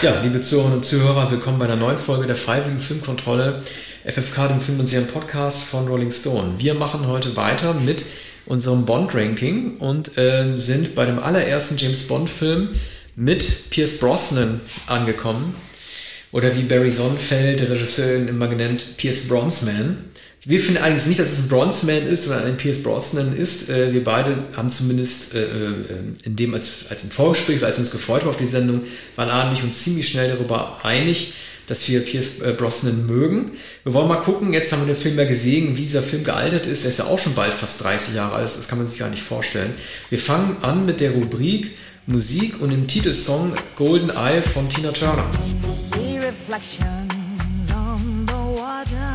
Ja, liebe Zuhörerinnen und Zuhörer, willkommen bei einer neuen Folge der Freiwilligen Filmkontrolle, FFK, dem Film- und Serien-Podcast von Rolling Stone. Wir machen heute weiter mit unserem Bond-Ranking und äh, sind bei dem allerersten James Bond-Film mit Pierce Brosnan angekommen. Oder wie Barry Sonnenfeld, der Regisseur, immer genannt, Pierce Bronzeman. Wir finden eigentlich nicht, dass es ein Bronzeman ist, sondern ein Pierce Brosnan ist. Äh, wir beide haben zumindest äh, äh, in dem, als, als im Vorgespräch, als wir uns gefreut haben auf die Sendung, waren Arne und ziemlich schnell darüber einig, dass wir Pierce Brosnan mögen. Wir wollen mal gucken, jetzt haben wir den Film ja gesehen, wie dieser Film gealtert ist. Er ist ja auch schon bald fast 30 Jahre alt, das kann man sich gar nicht vorstellen. Wir fangen an mit der Rubrik Musik und dem Titelsong Golden Eye von Tina Turner. See reflections on the water,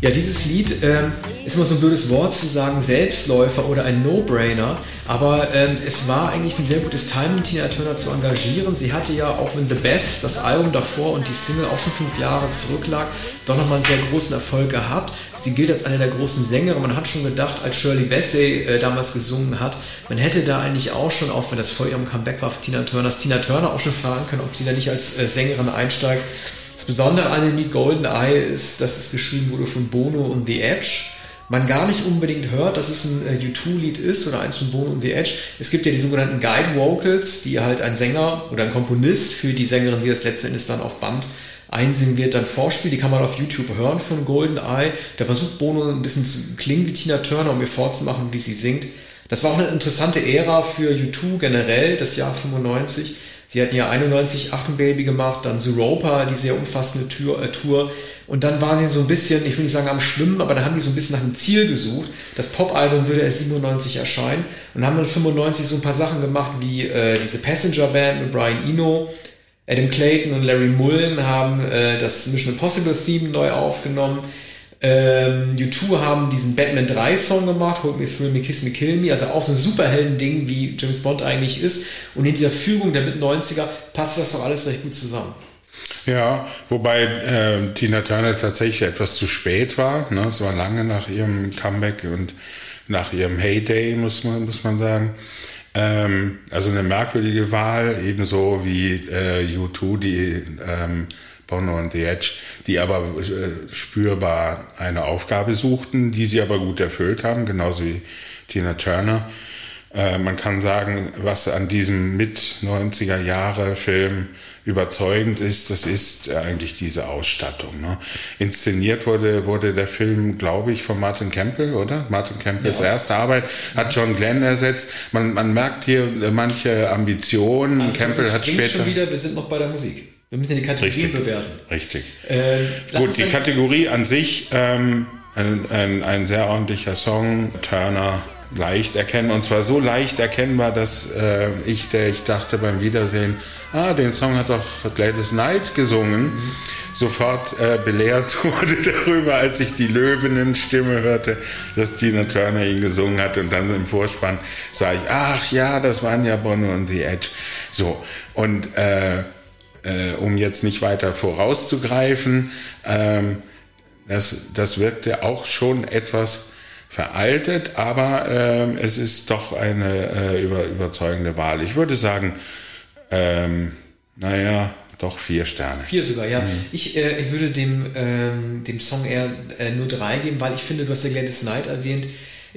Ja, dieses Lied äh, ist immer so ein blödes Wort zu sagen, Selbstläufer oder ein No-Brainer, aber ähm, es war eigentlich ein sehr gutes Timing, Tina Turner zu engagieren. Sie hatte ja auch wenn The Best, das Album davor und die Single auch schon fünf Jahre zurücklag, doch nochmal einen sehr großen Erfolg gehabt. Sie gilt als eine der großen Sängerinnen. Man hat schon gedacht, als Shirley Bassey äh, damals gesungen hat, man hätte da eigentlich auch schon, auch wenn das vor ihrem Comeback war Tina Turner, dass Tina Turner auch schon fragen können, ob sie da nicht als äh, Sängerin einsteigt. Das Besondere an dem Lied Golden Eye ist, dass es geschrieben wurde von Bono und The Edge. Man gar nicht unbedingt hört, dass es ein äh, U2-Lied ist oder eins von Bono und The Edge. Es gibt ja die sogenannten Guide Vocals, die halt ein Sänger oder ein Komponist für die Sängerin, die das letzten Endes dann auf Band einsingen wird, dann vorspielt. Die kann man auf YouTube hören von Golden Eye. Da versucht Bono ein bisschen zu klingen wie Tina Turner, um mir vorzumachen, wie sie singt. Das war auch eine interessante Ära für U2 generell, das Jahr 95 Sie hatten ja 91 Achtung Baby gemacht, dann Zuropa, die sehr umfassende Tour, äh, Tour. Und dann war sie so ein bisschen, ich will nicht sagen am Schwimmen, aber da haben die so ein bisschen nach einem Ziel gesucht. Das Pop-Album würde erst 97 erscheinen und haben dann 95 so ein paar Sachen gemagemacht wie äh, diese Passenger Band mit Brian Eno. Adam Clayton und Larry Mullen haben äh, das Mission Impossible Theme neu aufgenommen. Ähm, U2 haben diesen Batman 3 Song gemacht, Hold Me Thrill Me, Kiss Me, Kill Me, also auch so ein Superhelden-Ding, wie James Bond eigentlich ist. Und in dieser Fügung der Mit-90er passt das doch alles recht gut zusammen. Ja, wobei äh, Tina Turner tatsächlich etwas zu spät war. Ne? Es war lange nach ihrem Comeback und nach ihrem Heyday, muss man, muss man sagen. Ähm, also eine merkwürdige Wahl, ebenso wie äh, U2, die ähm, Bono und The Edge, die aber äh, spürbar eine Aufgabe suchten, die sie aber gut erfüllt haben, genauso wie Tina Turner. Äh, man kann sagen, was an diesem mit 90er Jahre Film überzeugend ist, das ist eigentlich diese Ausstattung. Ne? Inszeniert wurde, wurde der Film, glaube ich, von Martin Campbell, oder? Martin Campbells ja. erste Arbeit hat John Glenn ersetzt. Man, man merkt hier manche Ambitionen. Also Campbell hat später. Schon wieder, wir sind noch bei der Musik. Wir müssen ja die Kategorien Richtig. bewerten. Richtig. Äh, Gut, die Kategorie an sich, ähm, ein, ein, ein sehr ordentlicher Song, Turner leicht erkennen und zwar so leicht erkennbar, dass äh, ich, der ich dachte beim Wiedersehen, ah, den Song hat doch Gladys Knight gesungen, mhm. sofort äh, belehrt wurde darüber, als ich die Löwinnen-Stimme hörte, dass Tina Turner ihn gesungen hat und dann im Vorspann sah ich, ach ja, das waren ja Bono und The Edge. So, und äh, äh, um jetzt nicht weiter vorauszugreifen, ähm, das, das wirkte auch schon etwas veraltet, aber äh, es ist doch eine äh, über, überzeugende Wahl. Ich würde sagen, ähm, naja, doch vier Sterne. Vier sogar, ja. Mhm. Ich, äh, ich würde dem, ähm, dem Song eher äh, nur drei geben, weil ich finde, du hast ja Gladys Knight erwähnt.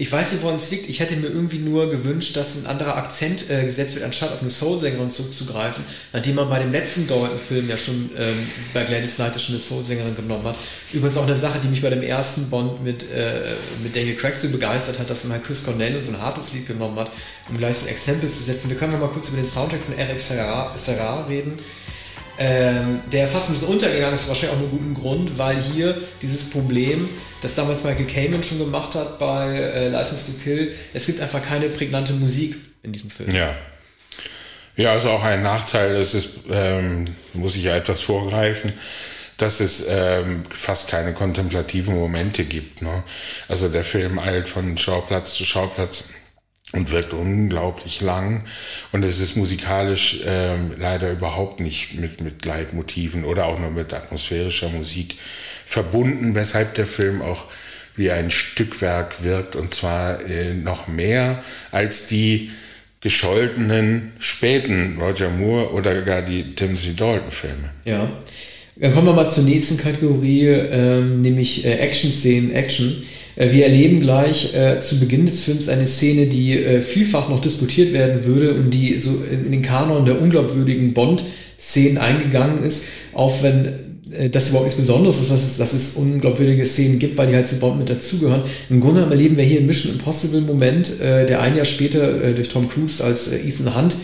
Ich weiß nicht, woran es liegt. Ich hätte mir irgendwie nur gewünscht, dass ein anderer Akzent äh, gesetzt wird, anstatt auf eine Soul-Sängerin zurückzugreifen, nachdem man bei dem letzten Dalton-Film ja schon ähm, bei Gladys Knight schon eine Soul-Sängerin genommen hat. Übrigens auch eine Sache, die mich bei dem ersten Bond mit, äh, mit Daniel Craig so begeistert hat, dass man halt Chris Cornell und so ein hartes Lied genommen hat, um gleich so ein Exempel zu setzen. Wir können noch mal kurz über den Soundtrack von Eric Serra, Serra reden. Ähm, der fast ein bisschen untergegangen ist, wahrscheinlich auch mit gutem Grund, weil hier dieses Problem, das damals Michael Kamen schon gemacht hat bei äh, License to Kill, es gibt einfach keine prägnante Musik in diesem Film. Ja. Ja, ist auch ein Nachteil, das ist, ähm, muss ich ja etwas vorgreifen, dass es ähm, fast keine kontemplativen Momente gibt. Ne? Also der Film eilt von Schauplatz zu Schauplatz und wirkt unglaublich lang. Und es ist musikalisch ähm, leider überhaupt nicht mit, mit Leitmotiven oder auch nur mit atmosphärischer Musik verbunden, weshalb der Film auch wie ein Stückwerk wirkt und zwar äh, noch mehr als die gescholtenen späten Roger Moore oder gar die Timothy Dalton-Filme. Ja. Dann kommen wir mal zur nächsten Kategorie, ähm, nämlich äh, Action-Szenen, Action. Äh, wir erleben gleich äh, zu Beginn des Films eine Szene, die äh, vielfach noch diskutiert werden würde und die so in den Kanon der unglaubwürdigen Bond-Szenen eingegangen ist, auch wenn äh, das überhaupt nichts Besonderes ist, dass es, dass es unglaubwürdige Szenen gibt, weil die halt zu Bond mit dazugehören. Im Grunde erleben wir hier einen Mission Impossible Moment, äh, der ein Jahr später äh, durch Tom Cruise als äh, Ethan Hunt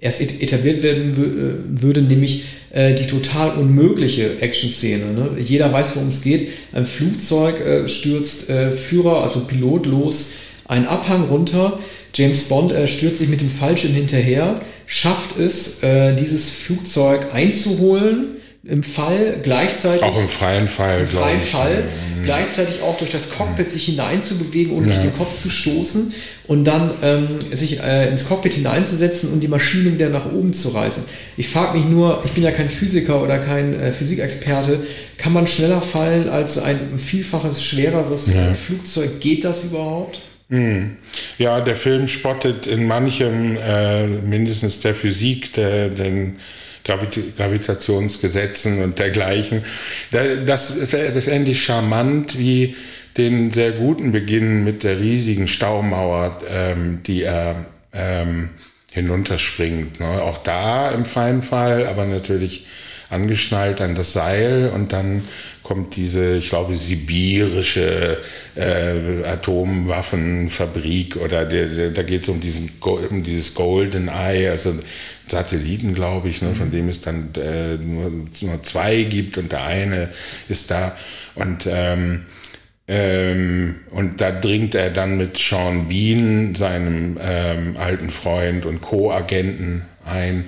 erst etabliert werden äh, würde, nämlich äh, die total unmögliche Action-Szene. Ne? Jeder weiß, worum es geht. Ein Flugzeug stürzt Führer, also Pilot los, einen Abhang runter. James Bond stürzt sich mit dem Fallschirm hinterher, schafft es, dieses Flugzeug einzuholen im Fall gleichzeitig. Auch im freien Fall, Im freien ich. Fall. Mhm. Gleichzeitig auch durch das Cockpit sich hineinzubewegen und ja. den Kopf zu stoßen und dann ähm, sich äh, ins Cockpit hineinzusetzen und die Maschine wieder nach oben zu reißen. Ich frage mich nur, ich bin ja kein Physiker oder kein äh, Physikexperte, kann man schneller fallen als ein vielfaches schwereres ja. Flugzeug? Geht das überhaupt? Mhm. Ja, der Film spottet in manchem, äh, mindestens der Physik, der, den Gravit Gravitationsgesetzen und dergleichen. Das fände ich charmant, wie den sehr guten Beginn mit der riesigen Staumauer, ähm, die er ähm, hinunterspringt. Ne? Auch da im freien Fall, aber natürlich angeschnallt an das Seil und dann kommt diese, ich glaube, sibirische äh, Atomwaffenfabrik oder der, der, da geht es um, diesen, um dieses Golden Eye, also Satelliten, glaube ich, ne, von dem es dann äh, nur, nur zwei gibt und der eine ist da. Und ähm, ähm, und da dringt er dann mit Sean Bean, seinem ähm, alten Freund und Co-Agenten, ein.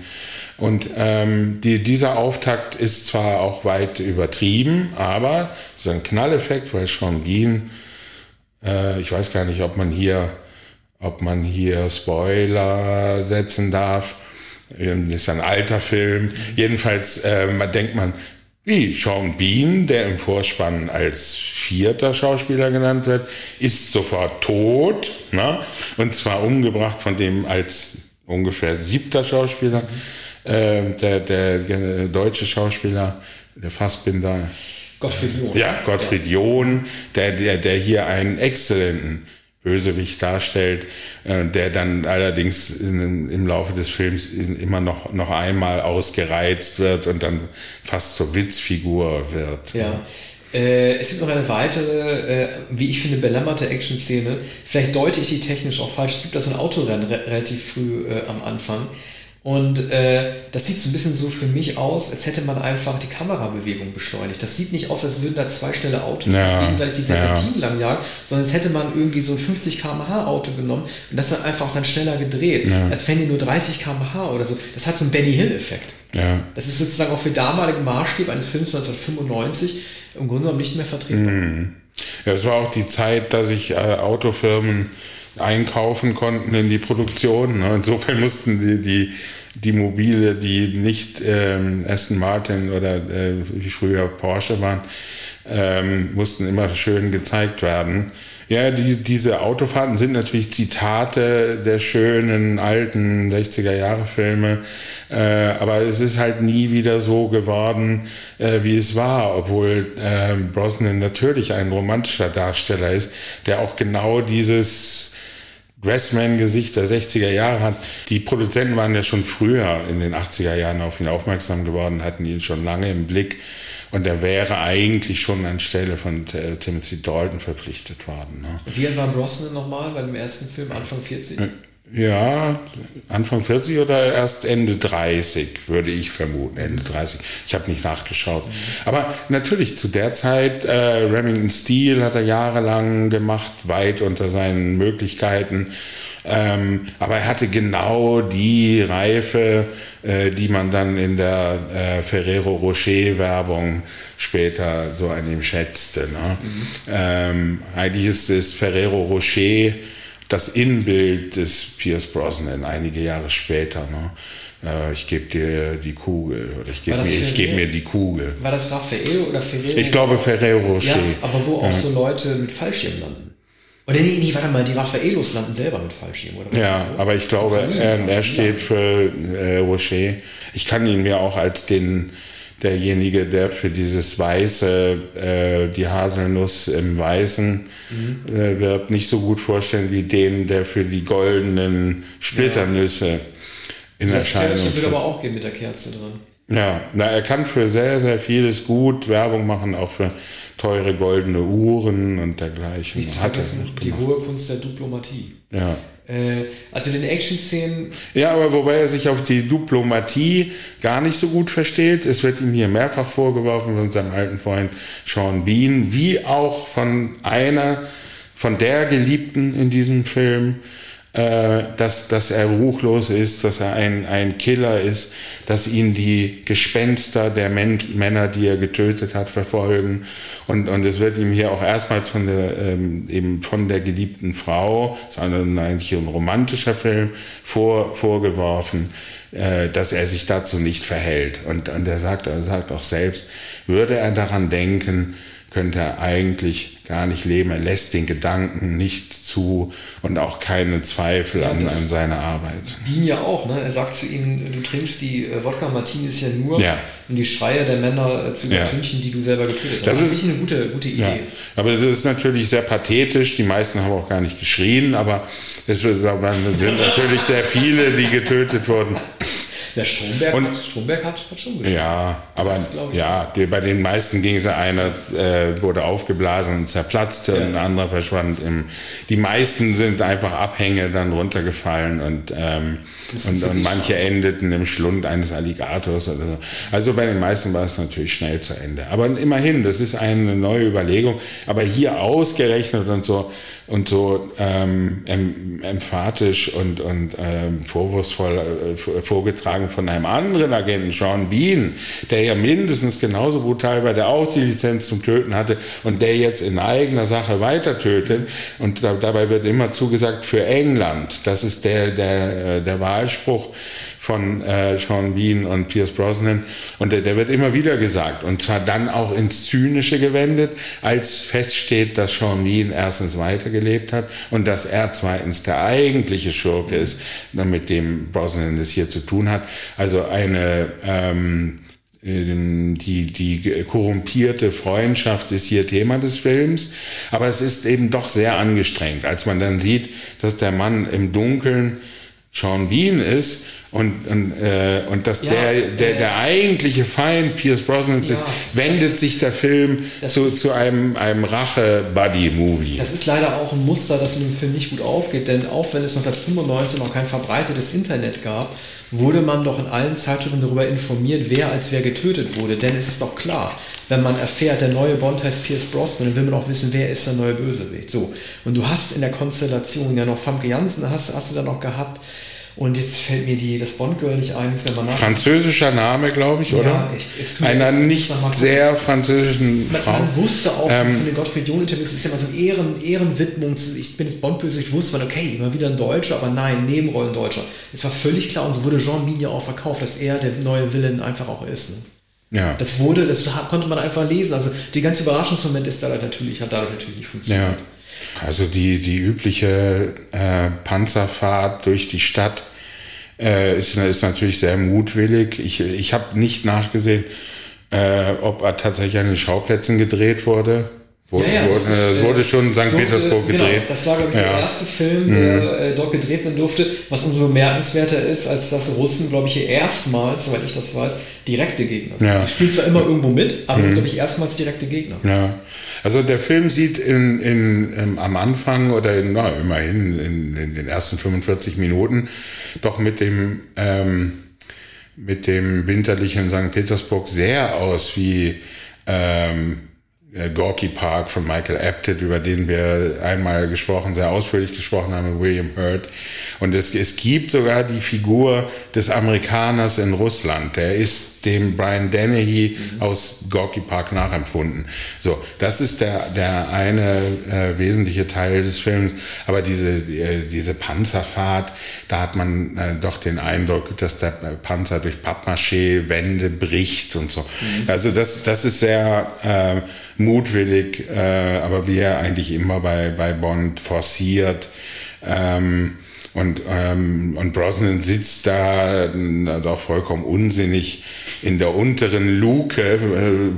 Und ähm, die, dieser Auftakt ist zwar auch weit übertrieben, aber ist ein Knalleffekt, weil Sean Bean, äh, ich weiß gar nicht, ob man hier, ob man hier Spoiler setzen darf. Das ist ein alter Film. Jedenfalls äh, denkt man, wie Sean Bean, der im Vorspann als vierter Schauspieler genannt wird, ist sofort tot. Ne? Und zwar umgebracht von dem als ungefähr siebter Schauspieler. Äh, der, der, der, deutsche Schauspieler, der Fassbinder. Gottfried John. Ja, Gottfried John, der, der, der hier einen exzellenten Bösewicht darstellt, äh, der dann allerdings in, im Laufe des Films immer noch, noch einmal ausgereizt wird und dann fast zur Witzfigur wird. Ja. Äh, es gibt noch eine weitere, äh, wie ich finde, belämmerte Action-Szene. Vielleicht deute ich die technisch auch falsch. Es gibt da so ein Autorennen re relativ früh äh, am Anfang. Und äh, das sieht so ein bisschen so für mich aus, als hätte man einfach die Kamerabewegung beschleunigt. Das sieht nicht aus, als würden da zwei schnelle Autos ja, gegenseitig die Serpentinen ja. lang jagen, sondern als hätte man irgendwie so ein 50 km/h Auto genommen und das dann einfach dann schneller gedreht. Ja. Als wenn die nur 30 km/h oder so. Das hat so einen Benny Hill-Effekt. Ja. Das ist sozusagen auch für damaligen Maßstab eines Films 1995 im Grunde genommen nicht mehr vertretbar. Mhm. Ja, es war auch die Zeit, dass sich äh, Autofirmen einkaufen konnten in die Produktion. Ne? Insofern mussten die, die, die Mobile, die nicht ähm, Aston Martin oder äh, wie früher Porsche waren, ähm, mussten immer schön gezeigt werden. Ja, die, diese Autofahrten sind natürlich Zitate der schönen alten 60er Jahre Filme, äh, aber es ist halt nie wieder so geworden, äh, wie es war, obwohl äh, Brosnan natürlich ein romantischer Darsteller ist, der auch genau dieses Dressman-Gesicht der 60er Jahre hat. Die Produzenten waren ja schon früher in den 80er Jahren auf ihn aufmerksam geworden, hatten ihn schon lange im Blick. Und er wäre eigentlich schon anstelle von Timothy Dalton verpflichtet worden. Ne? Wie alt war Brosnan nochmal beim ersten Film, Anfang 40? Ja, Anfang 40 oder erst Ende 30, würde ich vermuten. Ende 30. Ich habe nicht nachgeschaut. Mhm. Aber natürlich zu der Zeit, äh, Remington Steel hat er jahrelang gemacht, weit unter seinen Möglichkeiten. Ähm, aber er hatte genau die Reife, äh, die man dann in der äh, Ferrero Rocher Werbung später so an ihm schätzte. Ne? Mhm. Ähm, eigentlich ist es Ferrero Rocher das Innenbild des Pierce Brosnan einige Jahre später. Ne? Äh, ich gebe dir die Kugel oder ich gebe mir, geb mir die Kugel. War das Raffaello oder Ferrero? Ich glaube Ferrero Rocher. Ja, aber wo auch ja. so Leute mit Fallschirmen landen. Oder nee, nee, warte mal, die Raffaelos landen selber mit Fallschirm, oder? Ja, so? aber ich glaube, er, er steht für äh, Rocher. Ich kann ihn mir auch als den derjenige, der für dieses Weiße, äh, die Haselnuss im Weißen mhm. äh, wird, nicht so gut vorstellen wie den, der für die goldenen Splitternüsse ja. in das Erscheinung tritt. wird aber auch gehen mit der Kerze drin. Ja, na, er kann für sehr, sehr vieles gut Werbung machen, auch für teure goldene Uhren und dergleichen. Nicht zu vergessen, die hohe Kunst der Diplomatie. Ja. Äh, also den Action-Szenen. Ja, aber wobei er sich auf die Diplomatie gar nicht so gut versteht. Es wird ihm hier mehrfach vorgeworfen von seinem alten Freund Sean Bean, wie auch von einer, von der Geliebten in diesem Film, äh, dass, dass er ruchlos ist, dass er ein, ein Killer ist, dass ihn die Gespenster der Men Männer, die er getötet hat, verfolgen. Und, und es wird ihm hier auch erstmals von der, ähm, eben von der geliebten Frau, das ist eigentlich ein romantischer Film, vor, vorgeworfen, äh, dass er sich dazu nicht verhält. Und, und er sagt, er sagt auch selbst, würde er daran denken, könnte er eigentlich gar nicht leben. Er lässt den Gedanken nicht zu und auch keine Zweifel ja, an, an seiner Arbeit. Bean ja auch, ne? Er sagt zu ihnen, du trinkst die äh, Wodka Martini ist ja nur, ja. um die Schreie der Männer äh, zu übertünchen, ja. die du selber getötet hast. Das, das ist eine gute, gute Idee. Ja. Aber das ist natürlich sehr pathetisch. Die meisten haben auch gar nicht geschrien, aber es sind natürlich sehr viele, die getötet wurden. Der Stromberg, und, hat, Stromberg hat, hat schon gespielt. Ja, aber das, ja, die, bei den meisten ging es, einer äh, wurde aufgeblasen und zerplatzt ja. und ein anderer verschwand. Im, die meisten sind einfach Abhänge dann runtergefallen und, ähm, und, und manche endeten im Schlund eines Alligators oder so. Also bei den meisten war es natürlich schnell zu Ende. Aber immerhin, das ist eine neue Überlegung. Aber hier ausgerechnet und so, und so ähm, emphatisch und, und ähm, vorwurfsvoll äh, vorgetragen von einem anderen Agenten, Sean Bean, der ja mindestens genauso brutal war, der auch die Lizenz zum Töten hatte und der jetzt in eigener Sache weiter tötet. Und da, dabei wird immer zugesagt für England. Das ist der, der, äh, der Wahlspruch von äh, Sean Bean und Pierce Brosnan. Und der, der wird immer wieder gesagt. Und zwar dann auch ins Zynische gewendet, als feststeht, dass Sean Bean erstens weitergelebt hat und dass er zweitens der eigentliche Schurke ist, mit dem Brosnan es hier zu tun hat. Also eine ähm, die, die korrumpierte Freundschaft ist hier Thema des Films, aber es ist eben doch sehr angestrengt, als man dann sieht, dass der Mann im Dunkeln Sean Bean ist und, und, äh, und dass ja, der, der, äh, der eigentliche Feind Pierce Brosnan ja, ist, wendet sich der Film zu, ist, zu einem, einem Rache-Buddy-Movie. Das ist leider auch ein Muster, das in dem Film nicht gut aufgeht, denn auch wenn es 1995 noch kein verbreitetes Internet gab, wurde man doch in allen Zeitschriften darüber informiert, wer als wer getötet wurde. Denn es ist doch klar, wenn man erfährt, der neue Bond heißt Pierce Brosnan, dann will man auch wissen, wer ist der neue Bösewicht. So. Und du hast in der Konstellation ja noch Famke Janssen, hast, hast du da noch gehabt, und jetzt fällt mir die, das Bond-Girl nicht ein, müssen wir mal Französischer Name, glaube ich, oder? Ja, ich, Einer nicht sehr französischen man, Frau. Man wusste auch ähm, von den Gottfried John-Interviews, ist ja mal so eine Ehren, Ehrenwidmung. Zu, ich bin jetzt Bond-Böse, ich wusste man, okay, immer wieder ein Deutscher, aber nein, Nebenrollen Deutscher. Es war völlig klar und so wurde Jean ja auch verkauft, dass er der neue Villain einfach auch ist. Ne? Ja. Das wurde, das konnte man einfach lesen. Also die ganze Überraschungsmoment ist da natürlich, hat dadurch natürlich nicht funktioniert. Ja. Also die, die übliche äh, Panzerfahrt durch die Stadt äh, ist, ist natürlich sehr mutwillig. Ich, ich habe nicht nachgesehen, äh, ob er tatsächlich an den Schauplätzen gedreht wurde. Wurde, ja, ja, wurde, ist, wurde, schon in St. Durfte, Petersburg gedreht. Genau, das war, glaube ich, ja. der erste Film, der mhm. äh, dort gedreht werden durfte, was umso bemerkenswerter ist, als dass Russen, glaube ich, hier erstmals, soweit ich das weiß, direkte Gegner sind. Ja. Die spielen zwar immer irgendwo mit, aber mhm. glaube ich, erstmals direkte Gegner. Ja. Also der Film sieht in, in, in am Anfang oder in, na, immerhin in, den ersten 45 Minuten doch mit dem, ähm, mit dem winterlichen St. Petersburg sehr aus wie ähm, äh, Gorky Park von Michael Apted, über den wir einmal gesprochen, sehr ausführlich gesprochen haben, William Hurt. Und es, es gibt sogar die Figur des Amerikaners in Russland. Der ist dem Brian Dennehy mhm. aus Gorky Park nachempfunden. So, das ist der, der eine äh, wesentliche Teil des Films. Aber diese, äh, diese Panzerfahrt, da hat man äh, doch den Eindruck, dass der Panzer durch Pappmaché Wände bricht und so. Mhm. Also das, das ist sehr, äh, mutwillig, äh, aber wie er eigentlich immer bei, bei Bond forciert. Ähm, und, ähm, und Brosnan sitzt da doch vollkommen unsinnig in der unteren Luke, äh,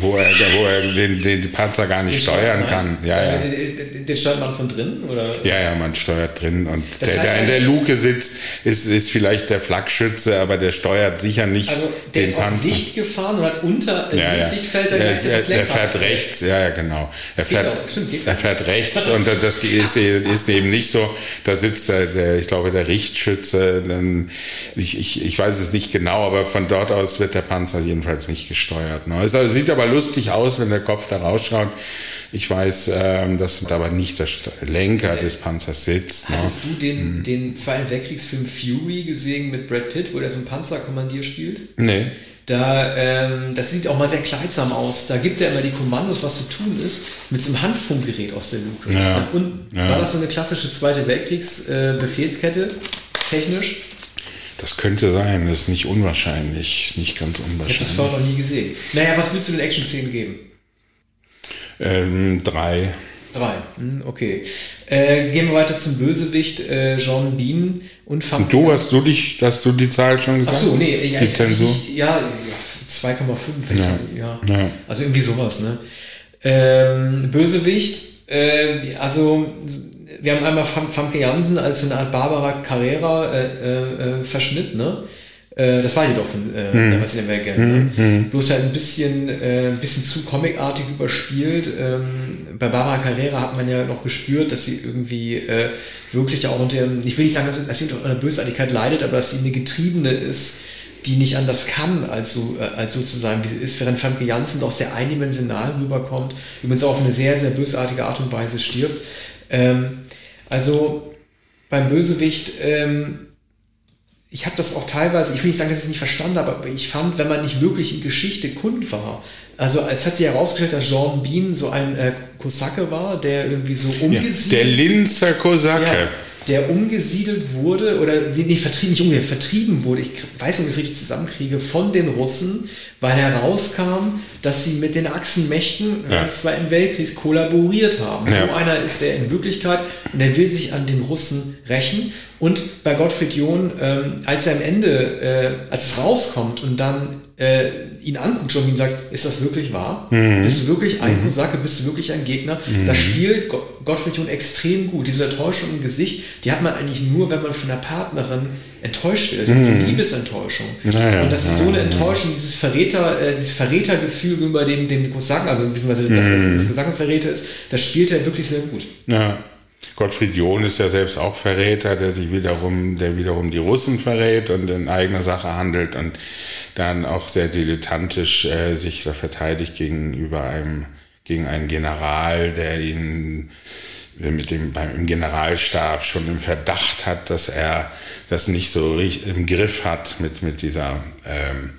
wo er, wo er den, den Panzer gar nicht den steuern kann. Ja, ja. Den, den steuert man von drinnen? Oder? Ja, ja, man steuert drin. Und das der, der in der Luke sitzt, ist, ist vielleicht der Flakschütze, aber der steuert sicher nicht also der den ist Panzer. Auf Sicht gefahren und hat unter ja, ja. Sichtfeld der, er, er, er fährt rechts, ja, ja, genau. Er fährt, stimmt, er fährt rechts und das ist, ist eben nicht so, da sitzt der, der ich glaube, der Richtschütze. Ich, ich, ich weiß es nicht genau, aber von dort aus wird der Panzer jedenfalls nicht gesteuert. Ne? Es sieht aber lustig aus, wenn der Kopf da rausschaut. Ich weiß, ähm, dass aber nicht der Lenker des Panzers sitzt. Ne? Hattest ne? du den, hm. den Zweiten Weltkriegsfilm Fury gesehen mit Brad Pitt, wo der so einen Panzerkommandier spielt? Nee. Da, ähm, das sieht auch mal sehr kleidsam aus. Da gibt er immer die Kommandos, was zu tun ist, mit so einem Handfunkgerät aus der Luke. Ja. Nach unten. Ja. War das so eine klassische Zweite Weltkriegs-Befehlskette, äh, technisch? Das könnte sein, das ist nicht unwahrscheinlich, nicht ganz unwahrscheinlich. Ich habe das vorher noch nie gesehen. Naja, was willst du den Action-Szenen geben? Ähm, drei. Drei, hm, okay. Äh, gehen wir weiter zum Bösewicht, äh, John Bean und Fam Und du hast du dich, hast du die Zahl schon gesagt? Ach so, nee, ja, die Zensur? Ich, ja, 2,5, ja. ja. ja. Also irgendwie sowas, ne? Ähm, Bösewicht, äh, also wir haben einmal Famke Jansen als so eine Art Barbara Carrera äh, äh, äh Verschnitt, ne? Äh, das war jedoch von äh, hm. der Vasilij Mergen. Hm. Ne? Hm. Bloß halt ein bisschen, äh, ein bisschen zu comicartig überspielt. Ähm, bei Barbara Carrera hat man ja noch gespürt, dass sie irgendwie äh, wirklich auch unter, ich will nicht sagen, dass sie unter einer Bösartigkeit leidet, aber dass sie eine Getriebene ist, die nicht anders kann, als so, äh, als so zu sein, wie sie ist, während Famke Janssen doch sehr eindimensional rüberkommt, übrigens auch auf eine sehr, sehr bösartige Art und Weise stirbt. Ähm, also beim Bösewicht, ähm, ich habe das auch teilweise, ich will nicht sagen, dass ich es nicht verstanden habe, aber ich fand, wenn man nicht wirklich in Geschichte kund war, also es hat sich herausgestellt, dass Jean Bean so ein äh, Kosake war, der irgendwie so umgesiedelt... Ja, der Linzer Kosake. Ja, der umgesiedelt wurde, oder nee, vertrieben, nicht umgesiedelt, vertrieben wurde, ich weiß nicht, ob ich es richtig zusammenkriege, von den Russen, weil herauskam, dass sie mit den Achsenmächten ja. des Zweiten Weltkriegs kollaboriert haben. Ja. So einer ist er in Wirklichkeit und er will sich an den Russen rächen. Und bei Gottfried John, ähm, als er am Ende, äh, als es rauskommt und dann äh, ihn anguckt schon und sagt, ist das wirklich wahr? Mhm. Bist du wirklich ein mhm. Kosake? Bist du wirklich ein Gegner? Mhm. Das spielt Gottfried John extrem gut. Diese Enttäuschung im Gesicht, die hat man eigentlich nur, wenn man von der Partnerin enttäuscht wird. Also mhm. Liebesenttäuschung. Naja, und das ist so eine Enttäuschung, dieses Verräter, äh, dieses Verrätergefühl gegenüber dem, dem Kosaken, also beziehungsweise dass das, das mhm. Kosakenverräter ist, das spielt er wirklich sehr gut. Ja. Gottfried John ist ja selbst auch Verräter, der sich wiederum, der wiederum die Russen verrät und in eigener Sache handelt und dann auch sehr dilettantisch äh, sich da verteidigt gegenüber einem, gegen einen General, der ihn mit dem beim Generalstab schon im Verdacht hat, dass er das nicht so im Griff hat mit, mit dieser ähm,